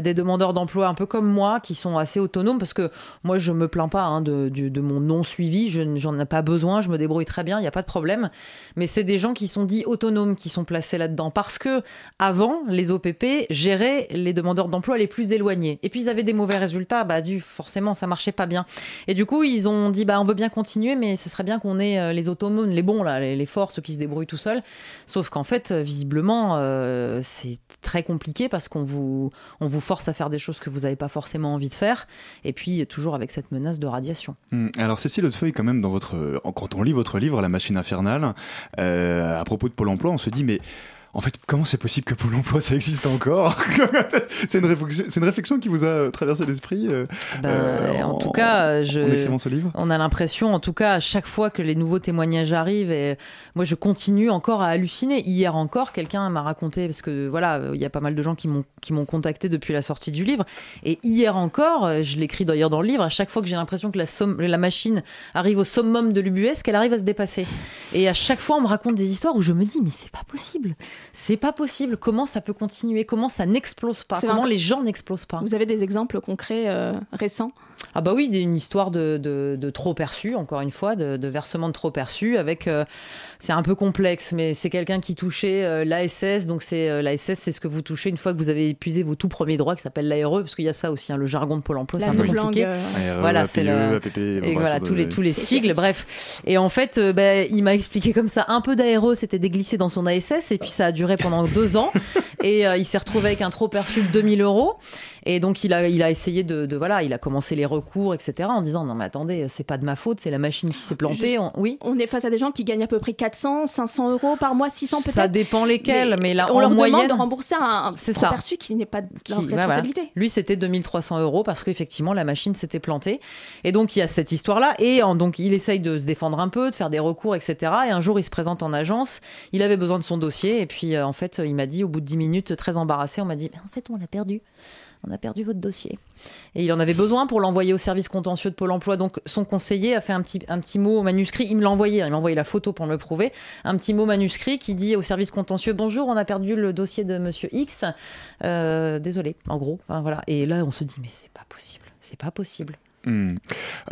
des demandeurs d'emploi un peu comme moi, qui sont assez autonomes, parce que moi je me plains pas hein, de, mon non suivi, je j'en ai pas besoin, je me débrouille très bien, il n'y a pas de problème. Mais c'est des gens qui sont dits autonomes qui sont placés là-dedans, parce que avant les OPP géraient les demandeurs d'emploi les plus éloignés, et puis ils avaient des mauvais résultats, bah du forcément ça marchait pas bien. Et du coup ils ont dit bah on veut bien continuer, mais ce serait bien qu'on ait euh, les autonomes, les bons là, les, les forts, ceux qui se débrouillent tout seuls. Sauf qu'en fait, euh, visiblement, euh, c'est très compliqué parce qu'on vous, on vous force à faire des choses que vous n'avez pas forcément envie de faire. Et puis, toujours avec cette menace de radiation. Hmm. Alors Cécile Hautefeuille, quand même, dans votre, quand on lit votre livre La machine infernale, euh, à propos de Pôle Emploi, on se dit mais en fait, comment c'est possible que Pôle Emploi ça existe encore (laughs) C'est une réflexion, c'est une réflexion qui vous a euh, traversé l'esprit euh, Ben, euh, en tout cas, je, en écrivant ce livre? On a l'impression, en tout cas, à chaque fois que les nouveaux témoignages arrivent, et moi je continue encore à halluciner. Hier encore, quelqu'un m'a raconté, parce que voilà, il y a pas mal de gens qui m'ont contacté depuis la sortie du livre, et hier encore, je l'écris d'ailleurs dans le livre, à chaque fois que j'ai l'impression que la, somme, la machine arrive au summum de l'UBS, qu'elle arrive à se dépasser. Et à chaque fois, on me raconte des histoires où je me dis, mais c'est pas possible, c'est pas possible. Comment ça peut continuer? Comment ça n'explose pas? Comment les gens n'explosent pas? Vous avez des exemples concrets euh, récents? Ah bah oui, une histoire de, de, de trop perçu, encore une fois, de, de versement de trop perçu, avec, euh, c'est un peu complexe, mais c'est quelqu'un qui touchait euh, l'ASS, donc c'est euh, l'ASS, c'est ce que vous touchez une fois que vous avez épuisé vos tout premiers droits, qui s'appelle l'ARE, parce qu'il y a ça aussi, hein, le jargon de Pôle Emploi, c'est un peu compliqué. euh, ARE, Voilà, c'est le- APP, Et bref, voilà, tous les, tous les sigles, bref. Et en fait, euh, bah, il m'a expliqué comme ça, un peu d'ARE s'était déglissé dans son ASS, et puis ça a duré pendant deux ans. Et euh, il s'est retrouvé avec un trop perçu de 2000 euros. Et donc, il a, il a essayé de, de- Voilà, il a commencé les recours, etc., en disant Non, mais attendez, c'est pas de ma faute, c'est la machine qui s'est plantée. On- Oui. On est face à des gens qui gagnent à peu près 400, 500 euros par mois, 600 peut-être. Ça dépend lesquels, mais, là, on en leur moyenne. demande de rembourser un, ça. perçu qui n'est pas de leur qui- responsabilité. voilà. Lui, c'était 2300 euros parce qu'effectivement, la machine s'était plantée. Et donc, il y a cette histoire-là. Et en- donc, il essaye de se défendre un peu, de faire des recours, etc. Et un jour, il se présente en agence. Il avait besoin de son dossier. Et puis, euh, en fait, il m'a dit, au bout de 10 minutes, très embarrassé, on m'a dit, mais en fait, on l'a perdu. On a perdu votre dossier. Et il en avait besoin pour l'envoyer au service contentieux de Pôle emploi. Donc, son conseiller a fait un petit, un petit mot manuscrit. Il me l'a envoyé. hein. Il m'a envoyé la photo pour me le prouver. Un petit mot manuscrit qui dit au service contentieux Bonjour, on a perdu le dossier de monsieur X. Euh, désolé, en gros. Enfin. Et là, on se dit Mais c'est pas possible. C'est pas possible. Hmm.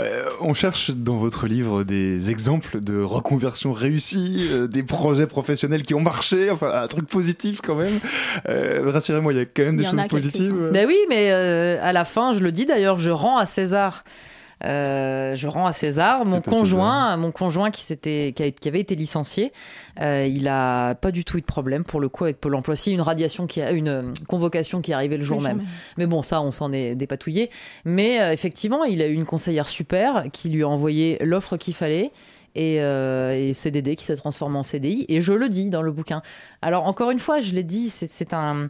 Euh, on cherche dans votre livre des exemples de reconversion réussie, euh, des projets professionnels qui ont marché, enfin un truc positif quand même. Euh, Rassurez-moi, il y a quand même des choses positives. Ben oui, mais euh, à la fin, je le dis d'ailleurs, je rends à César. Euh, je rends à César mon conjoint, mon conjoint qui s'était, qui, avait été licencié. Euh, il a pas du tout eu de problème pour le coup avec Pôle Emploi. Si une radiation qui a une euh, convocation qui est arrivée le jour même. même. Mais bon, ça, on s'en est dépatouillé. Mais euh, effectivement, il a eu une conseillère super qui lui a envoyé l'offre qu'il fallait. Et, euh, et CDD qui s'est transformé en CDI. Et je le dis dans le bouquin. Alors, encore une fois, je l'ai dit, c'est un.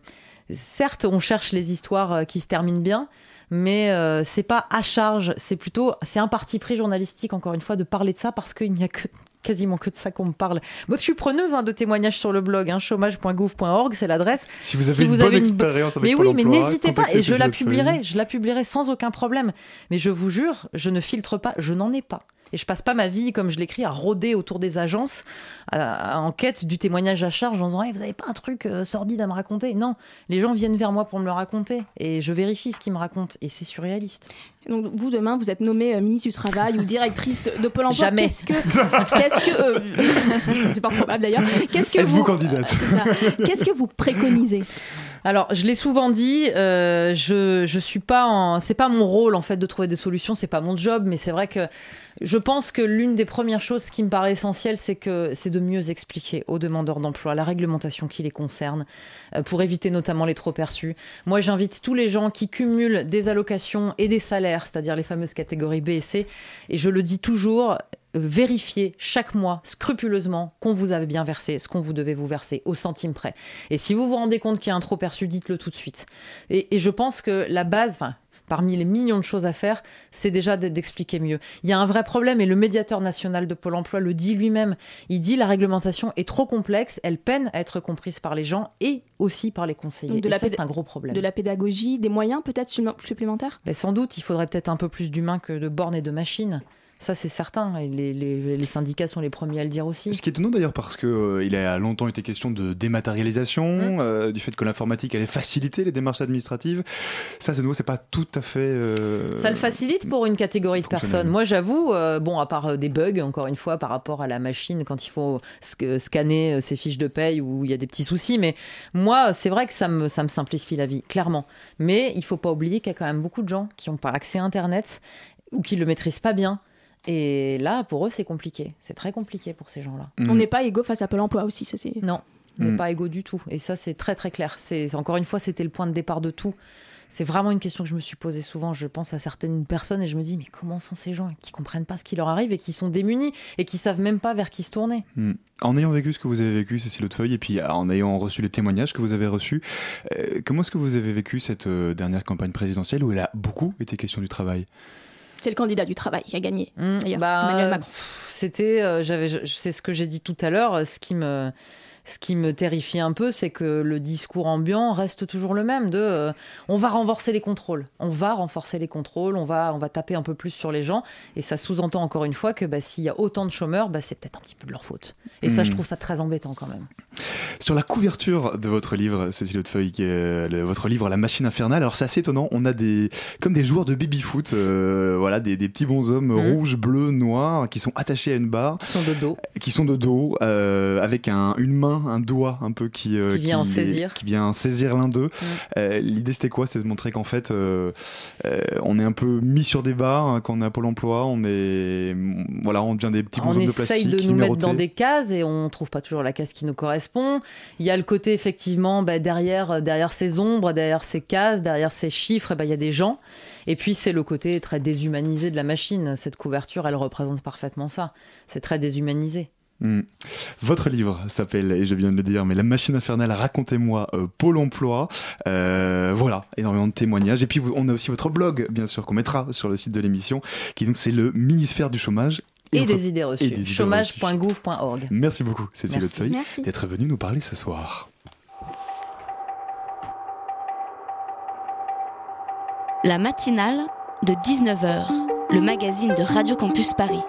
Certes, on cherche les histoires qui se terminent bien, mais euh, c'est pas à charge. C'est plutôt. C'est un parti pris journalistique, encore une fois, de parler de ça parce qu'il n'y a que quasiment que de ça qu'on me parle. Moi, je suis preneuse hein, de témoignages sur le blog, hein, chômage.gouv.org, c'est l'adresse. Si vous avez Si une vous bonne avez une- expérience avec Mais Pôle oui, mais n'hésitez pas, et je la publierai, je la publierai sans aucun problème. Mais je vous jure, je ne filtre pas, je n'en ai pas. Et je passe pas ma vie, comme je l'écris, à rôder autour des agences à- à- en quête du témoignage à charge en disant Eh, Vous avez pas un truc euh, sordide à me raconter? Non, les gens viennent vers moi pour me le raconter et je vérifie ce qu'ils me racontent et c'est surréaliste. Donc vous demain vous êtes nommée euh, ministre du travail ou directrice de, de Pôle Emploi. Jamais. Qu'est-ce que qu'est-ce que euh, (laughs) c'est pas probable d'ailleurs. Qu'est-ce que Êtes-vous vous candidate? (laughs) Qu'est-ce que vous préconisez? Alors, je l'ai souvent dit, euh, je je suis pas en, c'est pas mon rôle en fait de trouver des solutions, c'est pas mon job, mais c'est vrai que je pense que l'une des premières choses qui me paraît essentielle, c'est que c'est de mieux expliquer aux demandeurs d'emploi la réglementation qui les concerne, euh, pour éviter notamment les trop perçus. Moi, j'invite tous les gens qui cumulent des allocations et des salaires, c'est-à-dire les fameuses catégories B et C, et je le dis toujours, vérifier chaque mois scrupuleusement qu'on vous avait bien versé ce qu'on vous devait vous verser au centime près. Et si vous vous rendez compte qu'il y a un trop perçu, dites-le tout de suite. Et, et je pense que la base, enfin, parmi les millions de choses à faire, c'est déjà d'expliquer mieux. Il y a un vrai problème et le médiateur national de Pôle Emploi le dit lui-même. Il dit la réglementation est trop complexe, elle peine à être comprise par les gens et aussi par les conseillers. Donc de et la ça, c'est un gros problème. De la pédagogie, des moyens peut-être supplément- supplémentaires? Ben, sans doute, il faudrait peut-être un peu plus d'humains que de bornes et de machines. Ça, c'est certain. Et les, les- les syndicats sont les premiers à le dire aussi. Ce qui est étonnant d'ailleurs parce que euh, il a longtemps été question de dématérialisation, Mmh. euh, du fait que l'informatique allait faciliter les démarches administratives. Ça, de nouveau, c'est pas tout à fait. euh, Ça le facilite pour une catégorie de personnes. Moi, j'avoue, euh, bon, à part des bugs, encore une fois, par rapport à la machine, quand il faut sc- scanner ses fiches de paye où il y a des petits soucis, mais moi, c'est vrai que ça me, ça me simplifie la vie, clairement. Mais il faut pas oublier qu'il y a quand même beaucoup de gens qui n'ont pas accès à Internet ou qui le maîtrisent pas bien. Et là, pour eux, c'est compliqué. C'est très compliqué pour ces gens-là. Mm. On n'est pas égaux face à Pôle emploi aussi, ça c'est. Non, on n'est Mm. pas égaux du tout. Et ça, c'est très très clair. C'est encore une fois, c'était le point de départ de tout. C'est vraiment une question que je me suis posée souvent. Je pense à certaines personnes et je me dis mais comment font ces gens qui comprennent pas ce qui leur arrive et qui sont démunis et qui savent même pas vers qui se tourner? Mm. En ayant vécu ce que vous avez vécu, Cécile Hautefeuille, et puis euh, en ayant reçu les témoignages que vous avez reçus, euh, comment est-ce que vous avez vécu cette euh, dernière campagne présidentielle où il a beaucoup été question du travail? C'est le candidat du travail qui a gagné. Mm, D'ailleurs, bah, Emmanuel Macron. C'était, euh, j'avais, c'est ce que j'ai dit tout à l'heure. Ce qui me, ce qui me terrifie un peu, c'est que le discours ambiant reste toujours le même. De, euh, on va renforcer les contrôles, on va renforcer les contrôles, on va, on va taper un peu plus sur les gens. Et ça sous-entend encore une fois que bah, s'il y a autant de chômeurs, bah, c'est peut-être un petit peu de leur faute. Et ça, Mm. je trouve ça très embêtant quand même. Sur la couverture de votre livre, Cécile Hautefeuille, qui est, le- votre livre La machine infernale, alors c'est assez étonnant, on a des comme des joueurs de baby-foot, euh, voilà, des, des petits bonshommes Mhm. rouges, bleus, noirs, qui sont attachés à une barre, Ils sont de dos. qui sont de dos, euh, avec un, une main, un doigt un peu qui, euh, Qui vient en saisir. qui vient saisir l'un d'eux. Euh, L'idée c'était quoi? C'était de montrer qu'en fait, euh, on est un peu mis sur des barres hein, quand on est à Pôle Emploi, on est, voilà, on devient des petits on bonshommes de essaye plastique de nous mettre numérotés. dans des cases et on trouve pas toujours la case qui nous correspond. Il y a le côté effectivement bah, derrière derrière ces ombres, derrière ces cases, derrière ces chiffres, bah, il y a des gens. Et puis c'est le côté très déshumanisé de la machine. Cette couverture, elle représente parfaitement ça. C'est très déshumanisé. Hmm. Votre livre s'appelle, et je viens de le dire, mais La machine infernale, racontez-moi euh, Pôle emploi. Euh, voilà, énormément de témoignages. Et puis vous- on a aussi votre blog, bien sûr, qu'on mettra sur le site de l'émission, qui donc c'est le ministère du chômage. Et, des idées reçues. Chômage.gouv.org. Merci beaucoup, Cécile Merci. d'être venue nous parler ce soir. La matinale de 19h, le magazine de Radio Campus Paris.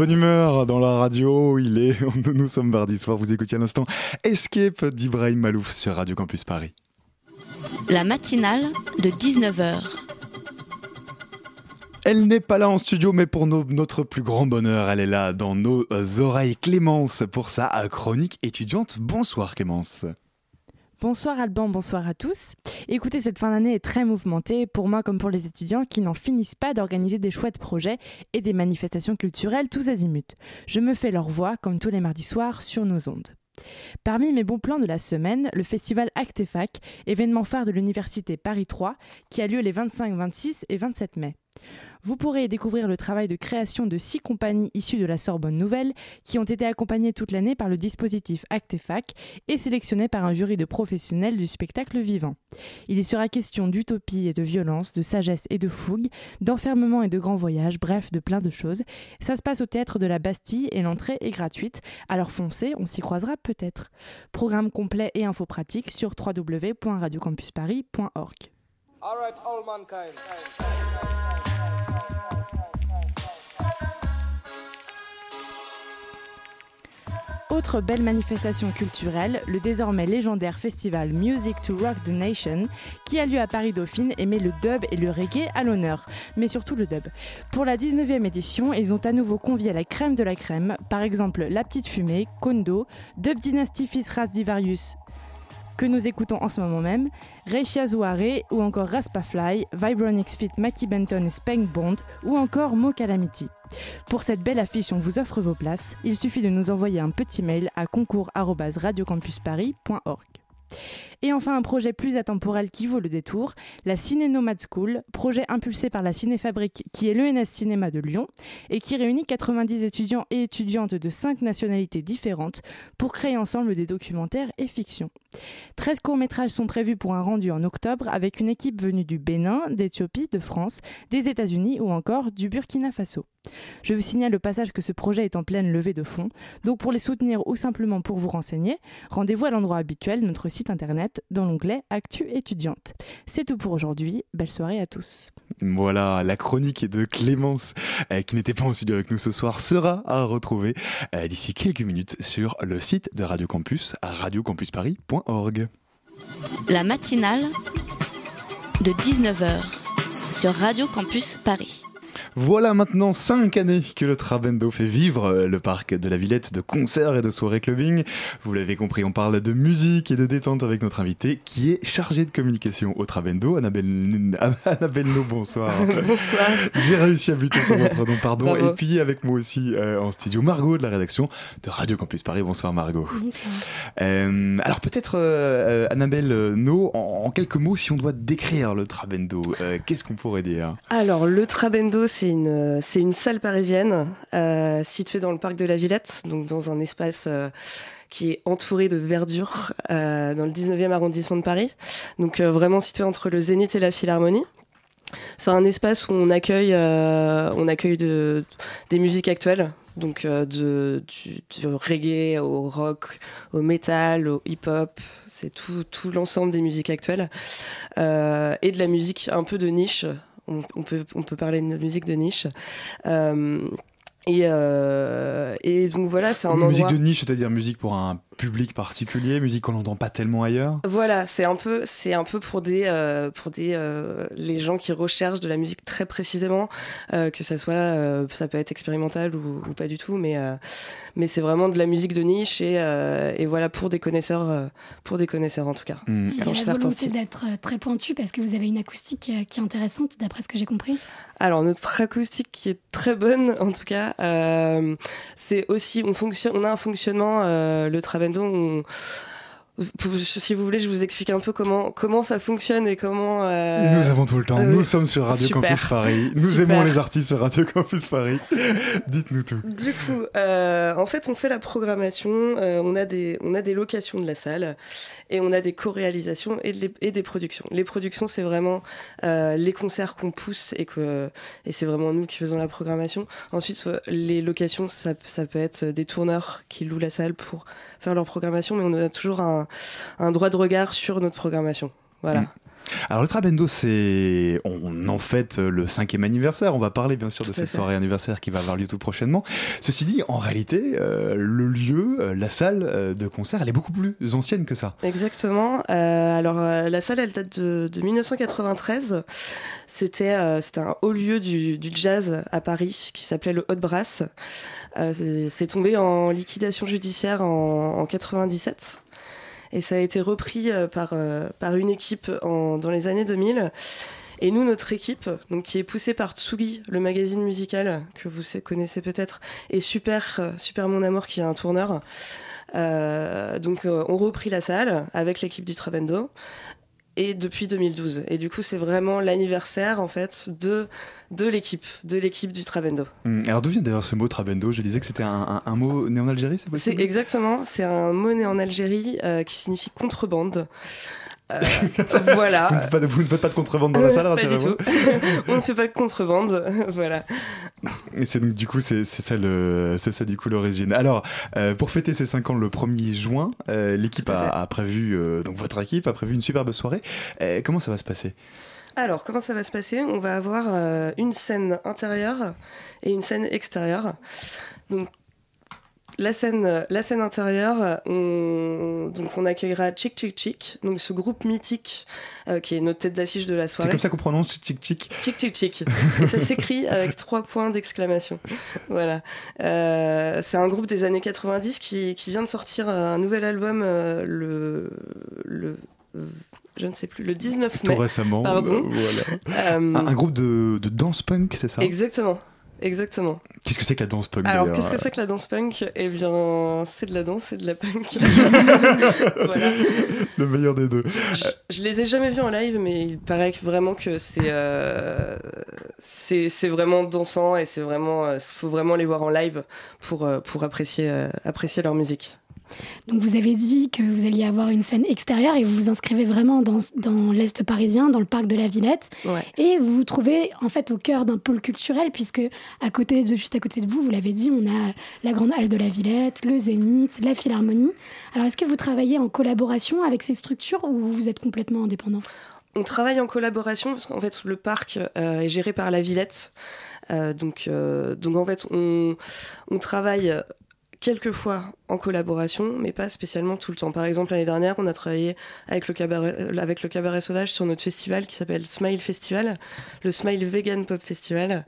Bonne humeur dans la radio. Il est, (laughs) nous sommes mardi soir. Vous écoutez à l'instant Escape d'Ibrahim Malouf sur Radio Campus Paris. La matinale de 19h. Elle n'est pas là en studio, mais pour notre plus grand bonheur, elle est là dans nos oreilles. Clémence pour sa chronique étudiante. Bonsoir Clémence. Bonsoir Alban, bonsoir à tous. Écoutez, cette fin d'année est très mouvementée pour moi comme pour les étudiants qui n'en finissent pas d'organiser des chouettes projets et des manifestations culturelles tous azimuts. Je me fais leur voix comme tous les mardis soirs sur nos ondes. Parmi mes bons plans de la semaine, le festival Actefac, événement phare de l'université Paris 3, qui a lieu les 25, 26 et 27 mai. Vous pourrez découvrir le travail de création de six compagnies issues de la Sorbonne Nouvelle qui ont été accompagnées toute l'année par le dispositif Actefac et sélectionnées par un jury de professionnels du spectacle vivant. Il y sera question d'utopie et de violence, de sagesse et de fougue, d'enfermement et de grands voyages, bref, de plein de choses. Ça se passe au théâtre de la Bastille et l'entrée est gratuite. Alors foncez, on s'y croisera peut-être. Programme complet et infos pratiques sur www.radiocampusparis.org. Autre belle manifestation culturelle, le désormais légendaire festival Music to Rock the Nation, qui a lieu à Paris Dauphine et met le dub et le reggae à l'honneur, mais surtout le dub. Pour la 19e édition, ils ont à nouveau convié la crème de la crème, par exemple La Petite Fumée, Kondo, Dub Dynasty Fils Ras Divarius, que nous écoutons en ce moment même, Reisha Zouare ou encore Raspafly, Vibronix Fit Mackie Benton et Spank Bond ou encore Mo Calamity. Pour cette belle affiche, on vous offre vos places. Il suffit de nous envoyer un petit mail à concours@radiocampusparis.org. Et enfin, un projet plus atemporel qui vaut le détour, la Ciné Nomad School, projet impulsé par la Cinéfabrique qui est l'ENS Cinéma de Lyon et qui réunit 90 étudiants et étudiantes de 5 nationalités différentes pour créer ensemble des documentaires et fictions. 13 courts-métrages sont prévus pour un rendu en octobre avec une équipe venue du Bénin, d'Éthiopie, de France, des États-Unis ou encore du Burkina Faso. Je vous signale le passage que ce projet est en pleine levée de fonds, donc pour les soutenir ou simplement pour vous renseigner, rendez-vous à l'endroit habituel, notre site internet, dans l'onglet Actu étudiante. C'est tout pour aujourd'hui, belle soirée à tous. Voilà, la chronique de Clémence, euh, qui n'était pas en studio avec nous ce soir, sera à retrouver euh, d'ici quelques minutes sur le site de Radio Campus, à radiocampusparis.org. La matinale de 19h sur Radio Campus Paris. Voilà maintenant 5 années que le Trabendo fait vivre euh, le parc de la Villette de concerts et de soirées clubbing. Vous l'avez compris, on parle de musique et de détente avec notre invité qui est chargé de communication au Trabendo. Annabelle, (laughs) Annabelle No, bonsoir. (laughs) bonsoir. J'ai réussi à buter sur votre nom, pardon. Et puis avec moi aussi euh, en studio, Margot de la rédaction de Radio Campus Paris. Bonsoir Margot. Bonsoir. Euh, alors peut-être euh, Annabelle No, en, en, quelques mots, si on doit décrire le Trabendo, qu'est-ce qu'on pourrait dire? Alors le Trabendo, c'est une, c'est une salle parisienne euh, située dans le parc de la Villette, donc dans un espace euh, qui est entouré de verdure euh, dans le 19e arrondissement de Paris. Donc vraiment situé entre le Zénith et la Philharmonie. C'est un espace où on accueille, on accueille de, des musiques actuelles, donc de, du, reggae au rock, au metal, au hip-hop, c'est tout, tout l'ensemble des musiques actuelles, et de la musique un peu de niche, on, on, peut, on peut parler de musique de niche. Euh, et, euh, et, donc voilà, c'est un musique endroit... de niche, c'est-à-dire musique pour un public particulier, musique qu'on n'entend pas tellement ailleurs. Voilà, c'est un peu, c'est un peu pour des, euh, pour des, euh, les gens qui recherchent de la musique très précisément, euh, que ça soit, euh, ça peut être expérimental ou, ou pas du tout, mais, euh, mais c'est vraiment de la musique de niche et, euh, et voilà pour des connaisseurs, pour des connaisseurs en tout cas. Mmh. Il y a la volonté d'être très pointu parce que vous avez une acoustique qui est intéressante, d'après ce que j'ai compris. Alors notre acoustique qui est très bonne en tout cas, c'est aussi, on fonctionne, on a un fonctionnement, le travail on, si vous voulez, je vous explique un peu comment comment ça fonctionne et comment. Euh... Nous avons tout le temps. Euh, nous sommes sur Radio super. Campus Paris. (laughs) Nous super. aimons les artistes sur Radio Campus Paris. (laughs) Dites-nous tout. Du coup, euh, en fait, on fait la programmation. Euh, on a des on a des locations de la salle et on a des co-réalisations et, de, et, des productions. Les productions, c'est vraiment euh, les concerts qu'on pousse et que et c'est vraiment nous qui faisons la programmation. Ensuite, les locations, ça, peut être des tourneurs qui louent la salle pour faire leur programmation, mais on a toujours un, un droit de regard sur notre programmation. Voilà. Mmh. Alors le Trabendo, c'est on en fête le cinquième anniversaire. On va parler bien sûr de Tout cette fait. soirée anniversaire qui va avoir lieu tout prochainement. Ceci dit, en réalité, euh, le lieu, euh, la salle euh, de concert, elle est beaucoup plus ancienne que ça. Exactement. Euh, alors euh, la salle, elle date de, de 1993. C'était euh, un haut lieu du, du jazz à Paris qui s'appelait le Hot Brass. Euh, c'est- c'est tombé en liquidation judiciaire en, en 97. Et ça a été repris euh, par, euh, par une équipe en, dans les années 2000. Et nous, notre équipe, donc, qui est poussée par Tsugi, le magazine musical que vous connaissez peut-être, et Super, euh, Super Mon Amour, qui est un tourneur. Euh, donc, on repris la salle avec l'équipe du Trabendo. Et depuis 2012. Et du coup, c'est vraiment l'anniversaire, en fait, de, de l'équipe, de l'équipe du Trabendo. Hum, Alors d'où vient d'ailleurs ce mot Trabendo? Je disais que c'était un, un- un mot né en Algérie, c'est C'est possible exactement, c'est un mot né en Algérie euh, qui signifie contrebande. Euh, (laughs) voilà. vous, ne faites pas, de- vous ne faites pas de contrebande dans la salle, Euh, du rassurez-vous. (laughs) On ne fait pas de contrebande. (laughs) voilà. Et c'est donc du coup c'est ça le c'est ça du coup l'origine. Alors euh, pour fêter ces 5 ans le 1er juin, euh, l'équipe a, a prévu donc votre équipe a prévu une superbe soirée. Comment ça va se passer? Alors, comment ça va se passer? On va avoir une scène intérieure et une scène extérieure. Donc, la scène, la scène intérieure, on, donc on accueillera Chick Chick Chick, donc ce groupe mythique euh, qui est notre tête d'affiche de la C'est soirée. comme ça qu'on prononce Chick Chick. Chick Chick Chick. Et ça s'écrit avec (laughs) trois points d'exclamation. Voilà. Euh, c'est un groupe des années 90 qui, qui vient de sortir un nouvel album euh, le, le euh, je ne sais plus, le 19 mai. Tout récemment. Pardon. euh, voilà. Euh, Un, un groupe de, de danse punk, c'est ça? Exactement. Exactement. Qu'est-ce que c'est que la danse punk Alors, qu'est-ce que c'est que la danse punk? Eh bien, c'est de la danse, c'est de la punk. (laughs) voilà. Le meilleur des deux. Je, je les ai jamais vus en live, mais il paraît vraiment que c'est euh, c'est vraiment dansant et c'est vraiment il faut vraiment les voir en live pour euh, pour apprécier euh, apprécier leur musique. Donc vous avez dit que vous alliez avoir une scène extérieure et vous vous inscrivez vraiment dans, dans l'Est parisien, dans le parc de la Villette. Ouais. Et vous vous trouvez en fait au cœur d'un pôle culturel puisque à côté de, juste à côté de vous, vous l'avez dit, on a la Grande Halle de la Villette, le Zénith, la Philharmonie. Alors est-ce que vous travaillez en collaboration avec ces structures ou vous êtes complètement indépendant? On travaille en collaboration parce qu'en fait le parc euh, est géré par la Villette. Euh, donc, euh, donc en fait on, on travaille quelquefois en collaboration, mais pas spécialement tout le temps. Par exemple, l'année dernière, on a travaillé avec le cabaret, euh, avec le cabaret sauvage sur notre festival qui s'appelle Smile Festival, le Smile Vegan Pop Festival.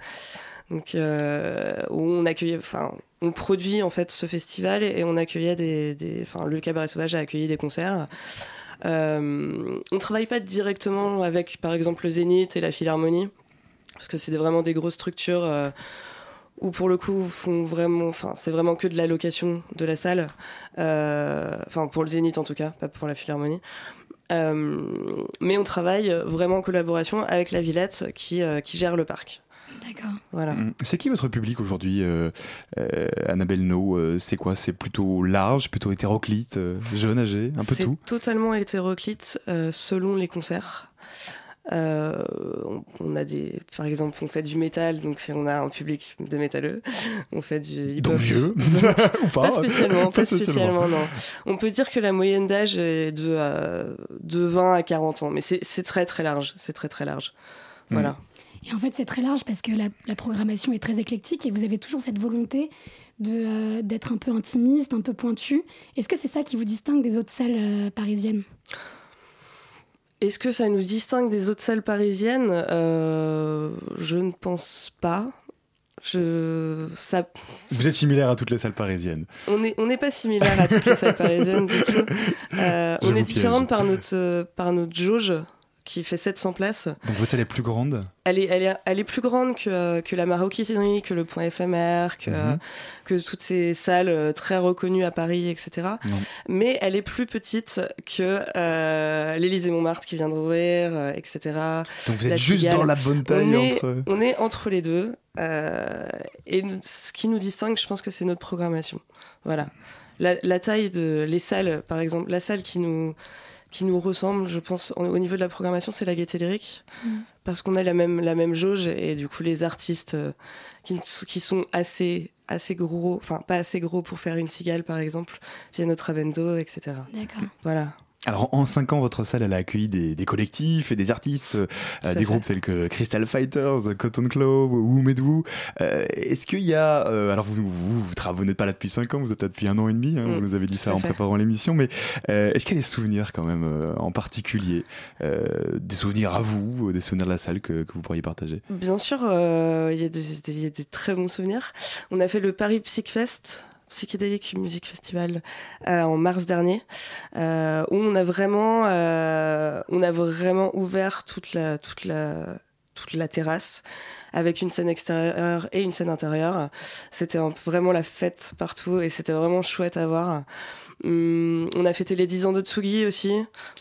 Donc, euh, où on accueillait, enfin, on produit en fait ce festival et, on accueillait des, enfin, le cabaret sauvage a accueilli des concerts. Euh, on travaille pas directement avec, par exemple, le Zénith et la Philharmonie, parce que c'est vraiment des grosses structures euh, où, pour le coup, font vraiment, enfin, c'est vraiment que de la location de la salle. Euh, Enfin, pour le Zénith en tout cas, pas pour la Philharmonie. Euh, mais on travaille vraiment en collaboration avec la Villette qui, euh, qui gère le parc. D'accord. Voilà. Hum, C'est qui votre public aujourd'hui, euh, euh, Annabelle No euh, C'est quoi? C'est plutôt large, plutôt hétéroclite, euh, jeune, âgé, un peu C'est tout? totalement hétéroclite euh, selon les concerts. Euh, on, on a des, par exemple, on fait du métal, donc si on a un public de métalleux, on fait du hip Donc vieux (laughs) pas Pas spécialement, pas, Pas spécialement. spécialement, non. On peut dire que la moyenne d'âge est de, euh, de 20 à 40 ans, mais c'est très très large, c'est très très large. Voilà. Et en fait, c'est très large parce que la, la programmation est très éclectique et vous avez toujours cette volonté de, euh, d'être un peu intimiste, un peu pointu. Est-ce que c'est ça qui vous distingue des autres salles euh, parisiennes? Est-ce que ça nous distingue des autres salles parisiennes? Euh, Je ne pense pas. Je, ça, Vous êtes similaire à toutes les salles parisiennes. on n'est on pas similaire à toutes les salles (laughs) parisiennes du tout. Euh, Je on est différente par notre, euh, par notre jauge qui fait 700 places. Donc votre salle est plus grande Elle est, elle est, elle est plus grande que, que la Maroquinerie, que le Point éphémère, que, Mhm. que toutes ces salles euh, très reconnues à Paris, etc. Mais elle est plus petite que euh, l'Élysée-Montmartre qui vient d'ouvrir, euh, etc. Donc vous êtes juste dans la bonne taille on est, entre... On est entre les deux. euh, et ce qui nous distingue, je pense que c'est notre programmation. Voilà. La, la taille de les salles, par exemple, la salle qui nous qui nous ressemble, je pense, au au niveau de la programmation, c'est la Gaieté Lyrique, Mm. parce qu'on a la même la même jauge et du coup les artistes euh, qui, qui sont assez assez gros, enfin pas assez gros pour faire une cigale par exemple, viennent au Travendo, etc. D'accord. Voilà. Alors en 5 ans, votre salle elle a accueilli des, des collectifs et des artistes, euh, des fait. groupes tels que Crystal Fighters, Cotton Club, Who Made Who. Euh, Est-ce qu'il y a... euh, alors vous, vous, vous, vous n'êtes pas là depuis 5 ans, vous êtes là depuis un an et demi, hein, Mm, vous nous avez dit ça en fait. préparant l'émission, mais euh, est-ce qu'il y a des souvenirs quand même euh, en particulier euh, Des souvenirs à vous, des souvenirs de la salle que, que vous pourriez partager? Bien sûr, euh, il y, y a des très bons souvenirs. On a fait le Paris Psychfest, Psychedelic Music Festival, euh, en mars dernier, euh, où on a vraiment, euh, on a vraiment ouvert toute la, toute la, toute la terrasse avec une scène extérieure et une scène intérieure. C'était vraiment la fête partout et c'était vraiment chouette à voir. Hum, on a fêté les 10 ans de Tsugi aussi.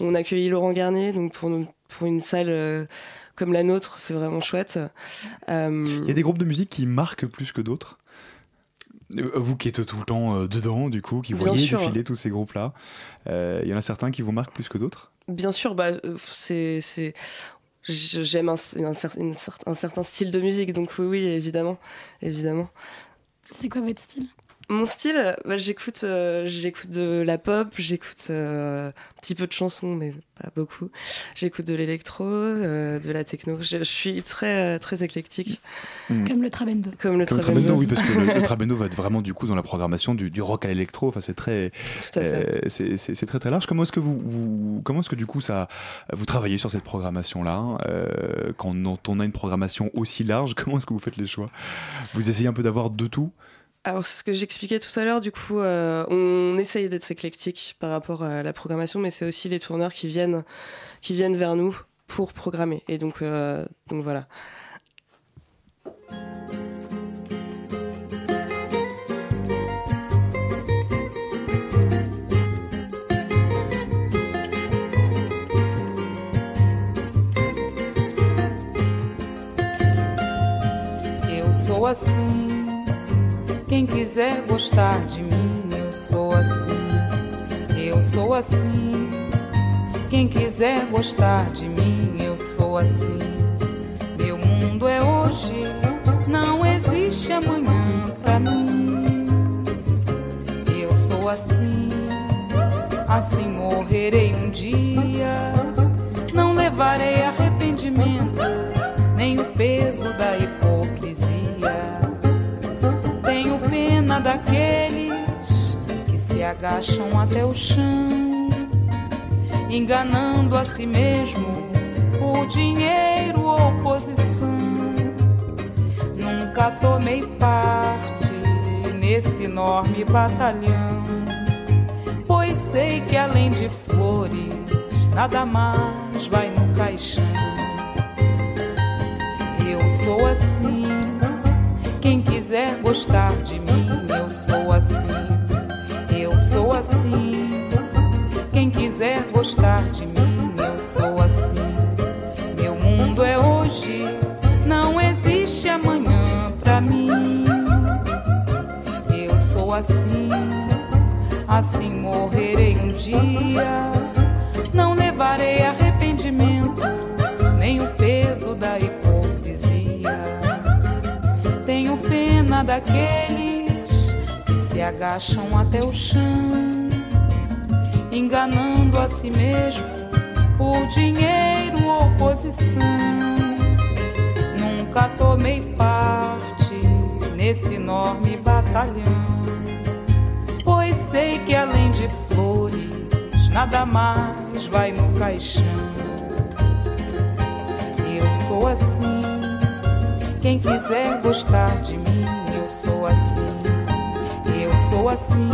où On a accueilli Laurent Garnier, donc pour, pour une salle comme la nôtre, c'est vraiment chouette. Il y a des groupes de musique qui marquent plus que d'autres? Vous qui êtes tout le temps euh, dedans, du coup, qui Bien voyez sûr. défiler tous ces groupes-là, euh, il y en a certains qui vous marquent plus que d'autres? Bien sûr, bah, euh, c'est, j'aime un, un un certain style de musique, donc oui, oui, évidemment, évidemment. C'est quoi votre style? Mon style, bah, j'écoute, euh, j'écoute de la pop, j'écoute euh, un petit peu de chansons, mais pas beaucoup. J'écoute de l'électro, euh, de la techno. Je, je suis très, très éclectique. Mm. Comme le Trabendo. Comme le Comme le Trabendo. Trabendo, oui, parce que le, le (laughs) Trabendo va être vraiment du coup dans la programmation du, du rock à l'électro. Enfin, c'est très, euh, c'est très très large. Comment est-ce que vous, vous comment est-ce que du coup ça, vous travaillez sur cette programmation-là euh, Quand on, on a une programmation aussi large, (laughs) comment est-ce que vous faites les choix? Vous essayez un peu d'avoir de tout? Alors, c'est ce que j'expliquais tout à l'heure. Du coup, euh, on essaye d'être éclectique par rapport à la programmation, mais c'est aussi les tourneurs qui viennent, qui viennent vers nous pour programmer. Et donc, euh, donc voilà. Eu sou assim. Quem quiser gostar de mim, eu sou assim. Eu sou assim. Quem quiser gostar de mim, eu sou assim. Meu mundo é hoje, não existe amanhã pra mim. Eu sou assim, assim morrerei um dia. Não levarei arrependimento, nem o peso da hipocrisia. Pena daqueles que se agacham até o chão, enganando a si mesmo por dinheiro ou posição. Nunca tomei parte nesse enorme batalhão, pois sei que além de flores, nada mais vai no caixão. Eu sou assim. Quem quiser gostar de mim, sou assim. Eu sou assim. Quem quiser gostar de mim, eu sou assim. Meu mundo é hoje, não existe amanhã pra mim. Eu sou assim, assim morrerei um dia. Não levarei arrependimento, nem o peso da hipocrisia. Tenho pena daqueles que agacham até o chão, enganando a si mesmo por dinheiro ou posição. Nunca tomei parte nesse enorme batalhão, pois sei que além de flores, nada mais vai no caixão. Eu sou assim. Quem quiser gostar de mim, eu sou assim. Sou assim.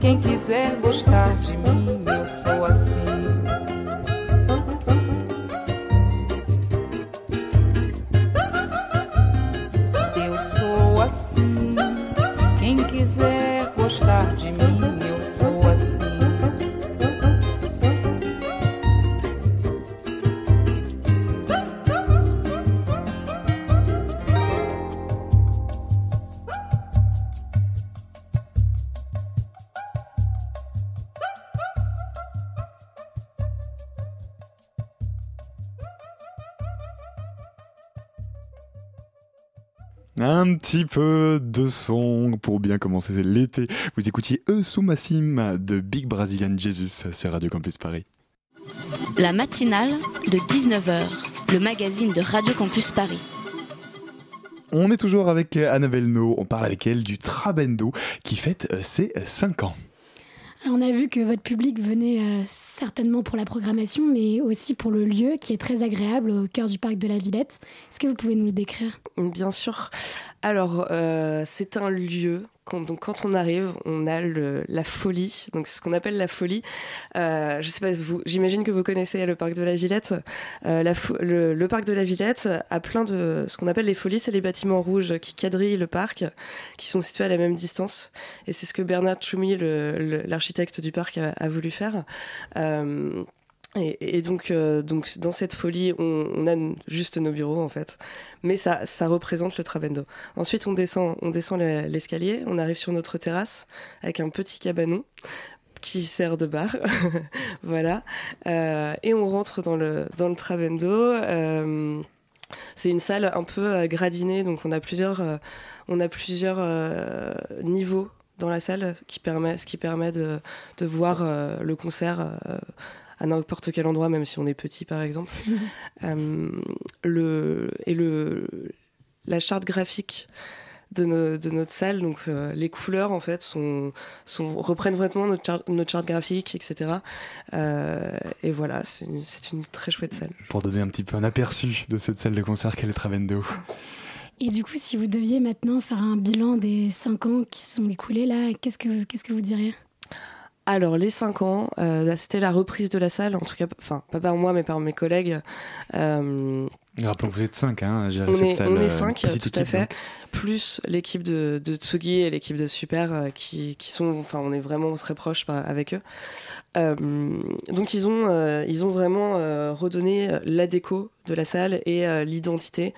Quem quiser gostar de mim, eu sou assim. Un petit peu de son pour bien commencer l'été. Vous écoutiez E de Big Brazilian Jesus sur Radio Campus Paris. La matinale de 19h, le magazine de Radio Campus Paris. On est toujours avec Annabelle No, on parle avec elle du Trabendo qui fête ses 5 ans. On a vu que votre public venait euh, certainement pour la programmation, mais aussi pour le lieu qui est très agréable au cœur du parc de la Villette. Est-ce que vous pouvez nous le décrire? Bien sûr. Alors, euh, c'est un lieu. Quand, donc, quand on arrive, on a le, la folie. Donc, ce qu'on appelle la folie. Euh, je sais pas, vous, j'imagine que vous connaissez le parc de la Villette. Euh, le, parc de la Villette a plein de ce qu'on appelle les folies. C'est les bâtiments rouges qui quadrillent le parc, qui sont situés à la même distance. Et c'est ce que Bernard Tchoumi, l'architecte du parc, a, a voulu faire. Euh, et, donc, euh, donc, dans cette folie, on, on, a juste nos bureaux en fait, mais ça, ça représente le Travendo. Ensuite, on descend, on descend l'escalier, on arrive sur notre terrasse avec un petit cabanon qui sert de bar, (laughs) voilà, euh, et on rentre dans le dans le Travendo. Euh, c'est une salle un peu gradinée, donc on a plusieurs, on a plusieurs niveaux dans la salle qui permet, ce qui permet de, de voir le concert à n'importe quel endroit, même si on est petit par exemple. (laughs) euh, le, et le, la charte graphique de, no, de notre salle, donc euh, les couleurs en fait sont, sont reprennent vraiment notre, char notre charte graphique, etc. Euh, et voilà, c'est une, une, très chouette salle. Pour donner un petit peu un aperçu de cette salle de concert qu'est le Travendo. Et du coup, si vous deviez maintenant faire un bilan des 5 ans qui sont écoulés là, qu'est-ce que, qu'est-ce que vous diriez? Alors les 5 ans, euh, c'était la reprise de la salle, en tout cas, enfin pas par moi mais par mes collègues. Euh, Rappelons que vous êtes 5 hein, à gérer on cette est, salle. On est 5, tout équipe, à fait. Donc. Plus l'équipe de, de Tsugi et l'équipe de Super euh, qui, qui sont, enfin on est vraiment très proches avec eux. Euh, donc ils ont, euh, ils ont vraiment redonné la déco de la salle et l'identité.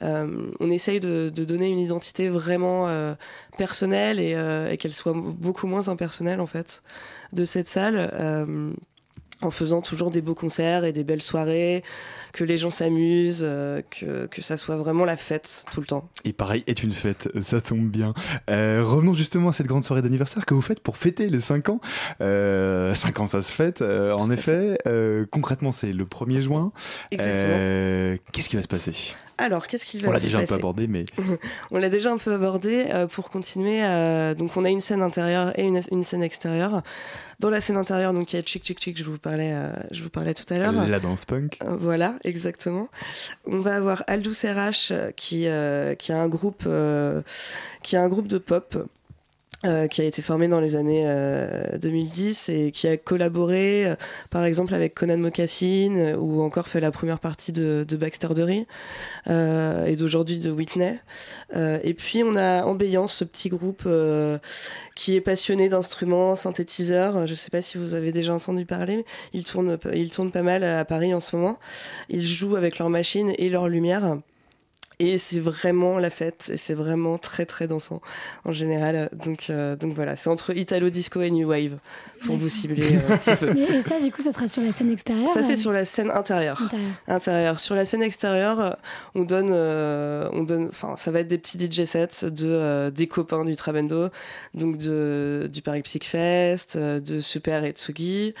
on essaye de, de, donner une identité vraiment personnelle et, et qu'elle soit beaucoup moins impersonnelle en fait de cette salle en faisant toujours des beaux concerts et des belles soirées, que les gens s'amusent, euh, que, que ça soit vraiment la fête tout le temps. Et pareil, est une fête, ça tombe bien. Euh, revenons justement à cette grande soirée d'anniversaire que vous faites pour fêter les 5 ans. Euh, 5 ans, ça se fête, euh, en effet. Euh, concrètement, c'est le 1er juin. Exactement. Qu'est-ce qui va se passer? Alors, qu'est-ce qui va On l'a déjà un peu abordé, mais. (laughs) on l'a déjà un peu abordé. Euh, pour continuer, euh, donc on a une scène intérieure et une, une, scène extérieure. Dans la scène intérieure, donc il y a Chick Chick Chick, je vous parlais, euh, je vous parlais tout à l'heure. La danse punk. voilà, exactement. On va avoir Aldous RH qui, euh, qui a un groupe, euh, qui a un groupe de pop. Euh, qui a été formé dans les années euh, 2010 et qui a collaboré euh, par exemple avec Conan Mocassin ou encore fait la première partie de, de Baxter Dury et d'aujourd'hui de Whitney. Euh, et puis on a Ambiance, ce petit groupe euh, qui est passionné d'instruments, synthétiseurs. Je sais pas si vous avez déjà entendu parler, mais ils tournent, ils tournent pas mal à Paris en ce moment. Ils jouent avec leurs machines et leurs lumières. Et c'est vraiment la fête, et c'est vraiment très très dansant en général. Donc, euh, donc voilà, c'est entre Italo Disco et New Wave pour vous cibler euh, un petit peu. Et, (laughs) et, ça, du coup, ce sera sur la scène extérieure Ça, c'est sur la scène intérieure. Intérieur. intérieure. Sur la scène extérieure, on donne, euh, on donne, enfin, ça va être des petits DJ sets de euh, des copains du Trabendo, donc de du Paris Psych Fest, de Super et Tsugi.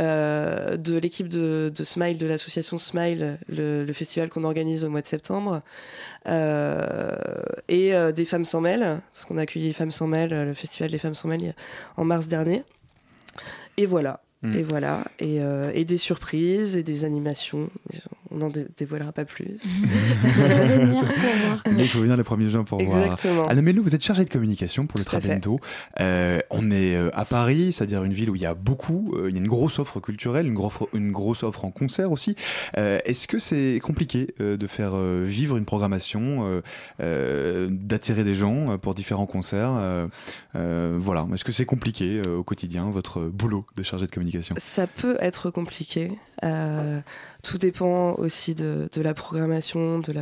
Euh, de l'équipe de, de, Smile, de l'association Smile, le, le festival qu'on organise au mois de septembre, euh, et euh, des Femmes sans mêle, parce qu'on a accueilli les Femmes sans mêle, le festival des Femmes sans mêle en mars dernier. Et voilà. Mmh. Et voilà, et, et, des surprises et des animations. On n'en dé dévoilera pas plus. (laughs) Il faut venir le 1er juin pour Exactement. voir. Anna Mello, vous êtes chargée de communication pour le Travento. Euh, on est à Paris, c'est-à-dire une ville où il y a beaucoup, euh, il y a une grosse offre culturelle, une, gros, une grosse offre en concert aussi. Euh, Est-ce que c'est compliqué euh, de faire vivre une programmation, d'attirer des gens pour différents concerts Voilà, est-ce que c'est compliqué au quotidien, votre boulot de chargée de communication? Ça peut être compliqué. Euh, tout dépend aussi de, la programmation, de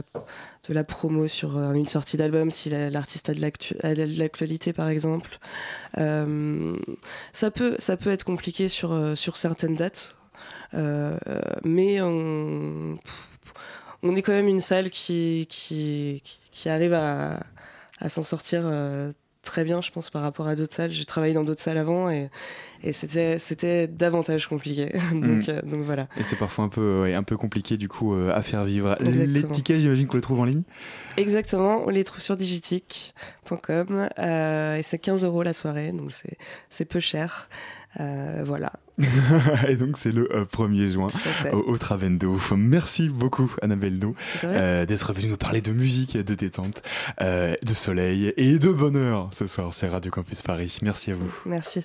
la, promo sur euh, une sortie d'album, si l'artiste a de l'actualité par exemple. Euh, ça, peut, être compliqué sur, certaines dates, mais on, est quand même une salle qui, arrive à, à s'en sortir très bien, je pense, par rapport à d'autres salles. J'ai travaillé dans d'autres salles avant et, et c'était, c'était davantage compliqué. (laughs) donc, Mm. euh, donc voilà. Et c'est parfois un peu, ouais, un peu compliqué du coup euh, à faire vivre. Les tickets, j'imagine qu'on les trouve en ligne. Exactement, on les trouve sur digitic.com euh, et c'est 15 euros la soirée, donc c'est, c'est peu cher. Voilà. (laughs) et donc c'est le euh, 1er juin au, au Travendo. Merci beaucoup Annabelle Do euh, d'être venue nous parler de musique, de détente, euh, de soleil et de bonheur ce soir sur Radio Campus Paris. Merci à vous. Merci.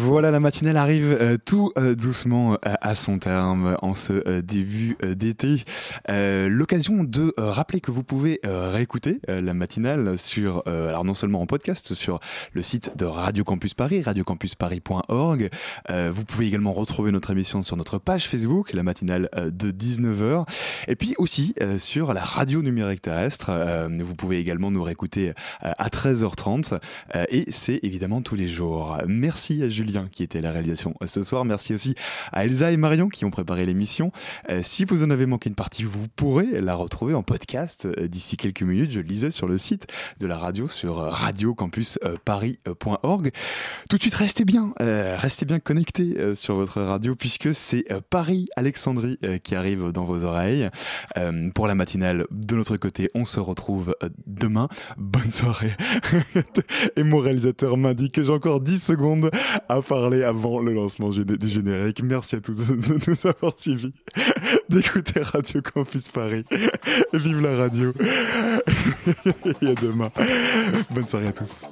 Voilà, la matinale arrive euh, tout euh, doucement euh, à son terme en ce début d'été. L'occasion de rappeler que vous pouvez réécouter la matinale sur, alors non seulement en podcast, sur le site de Radio Campus Paris, radiocampusparis.org. Vous pouvez également retrouver notre émission sur notre page Facebook, la matinale de 19h. Et puis aussi sur la radio numérique terrestre. Vous pouvez également nous réécouter à 13h30. Euh, et c'est évidemment tous les jours. Merci à Julien qui était la réalisation ce soir. Merci aussi à Elsa et Marion qui ont préparé l'émission. Euh, si vous en avez manqué une partie, vous pourrez la retrouver en podcast euh, d'ici quelques minutes. Je lisais sur le site de la radio sur euh, radiocampusparis.org. Tout de suite, restez bien, restez bien connectés sur votre radio puisque c'est Paris Alexandrie qui arrive dans vos oreilles. Pour la matinale, de notre côté, on se retrouve demain. Bonne soirée. (laughs) Et mon réalisateur m'indique que j'ai encore 10 secondes à parler avant le lancement du générique. Merci à tous de nous avoir suivis, (laughs) d'écouter Radio Campus Paris. Vive la radio. (laughs) Et à demain. Bonne soirée à tous.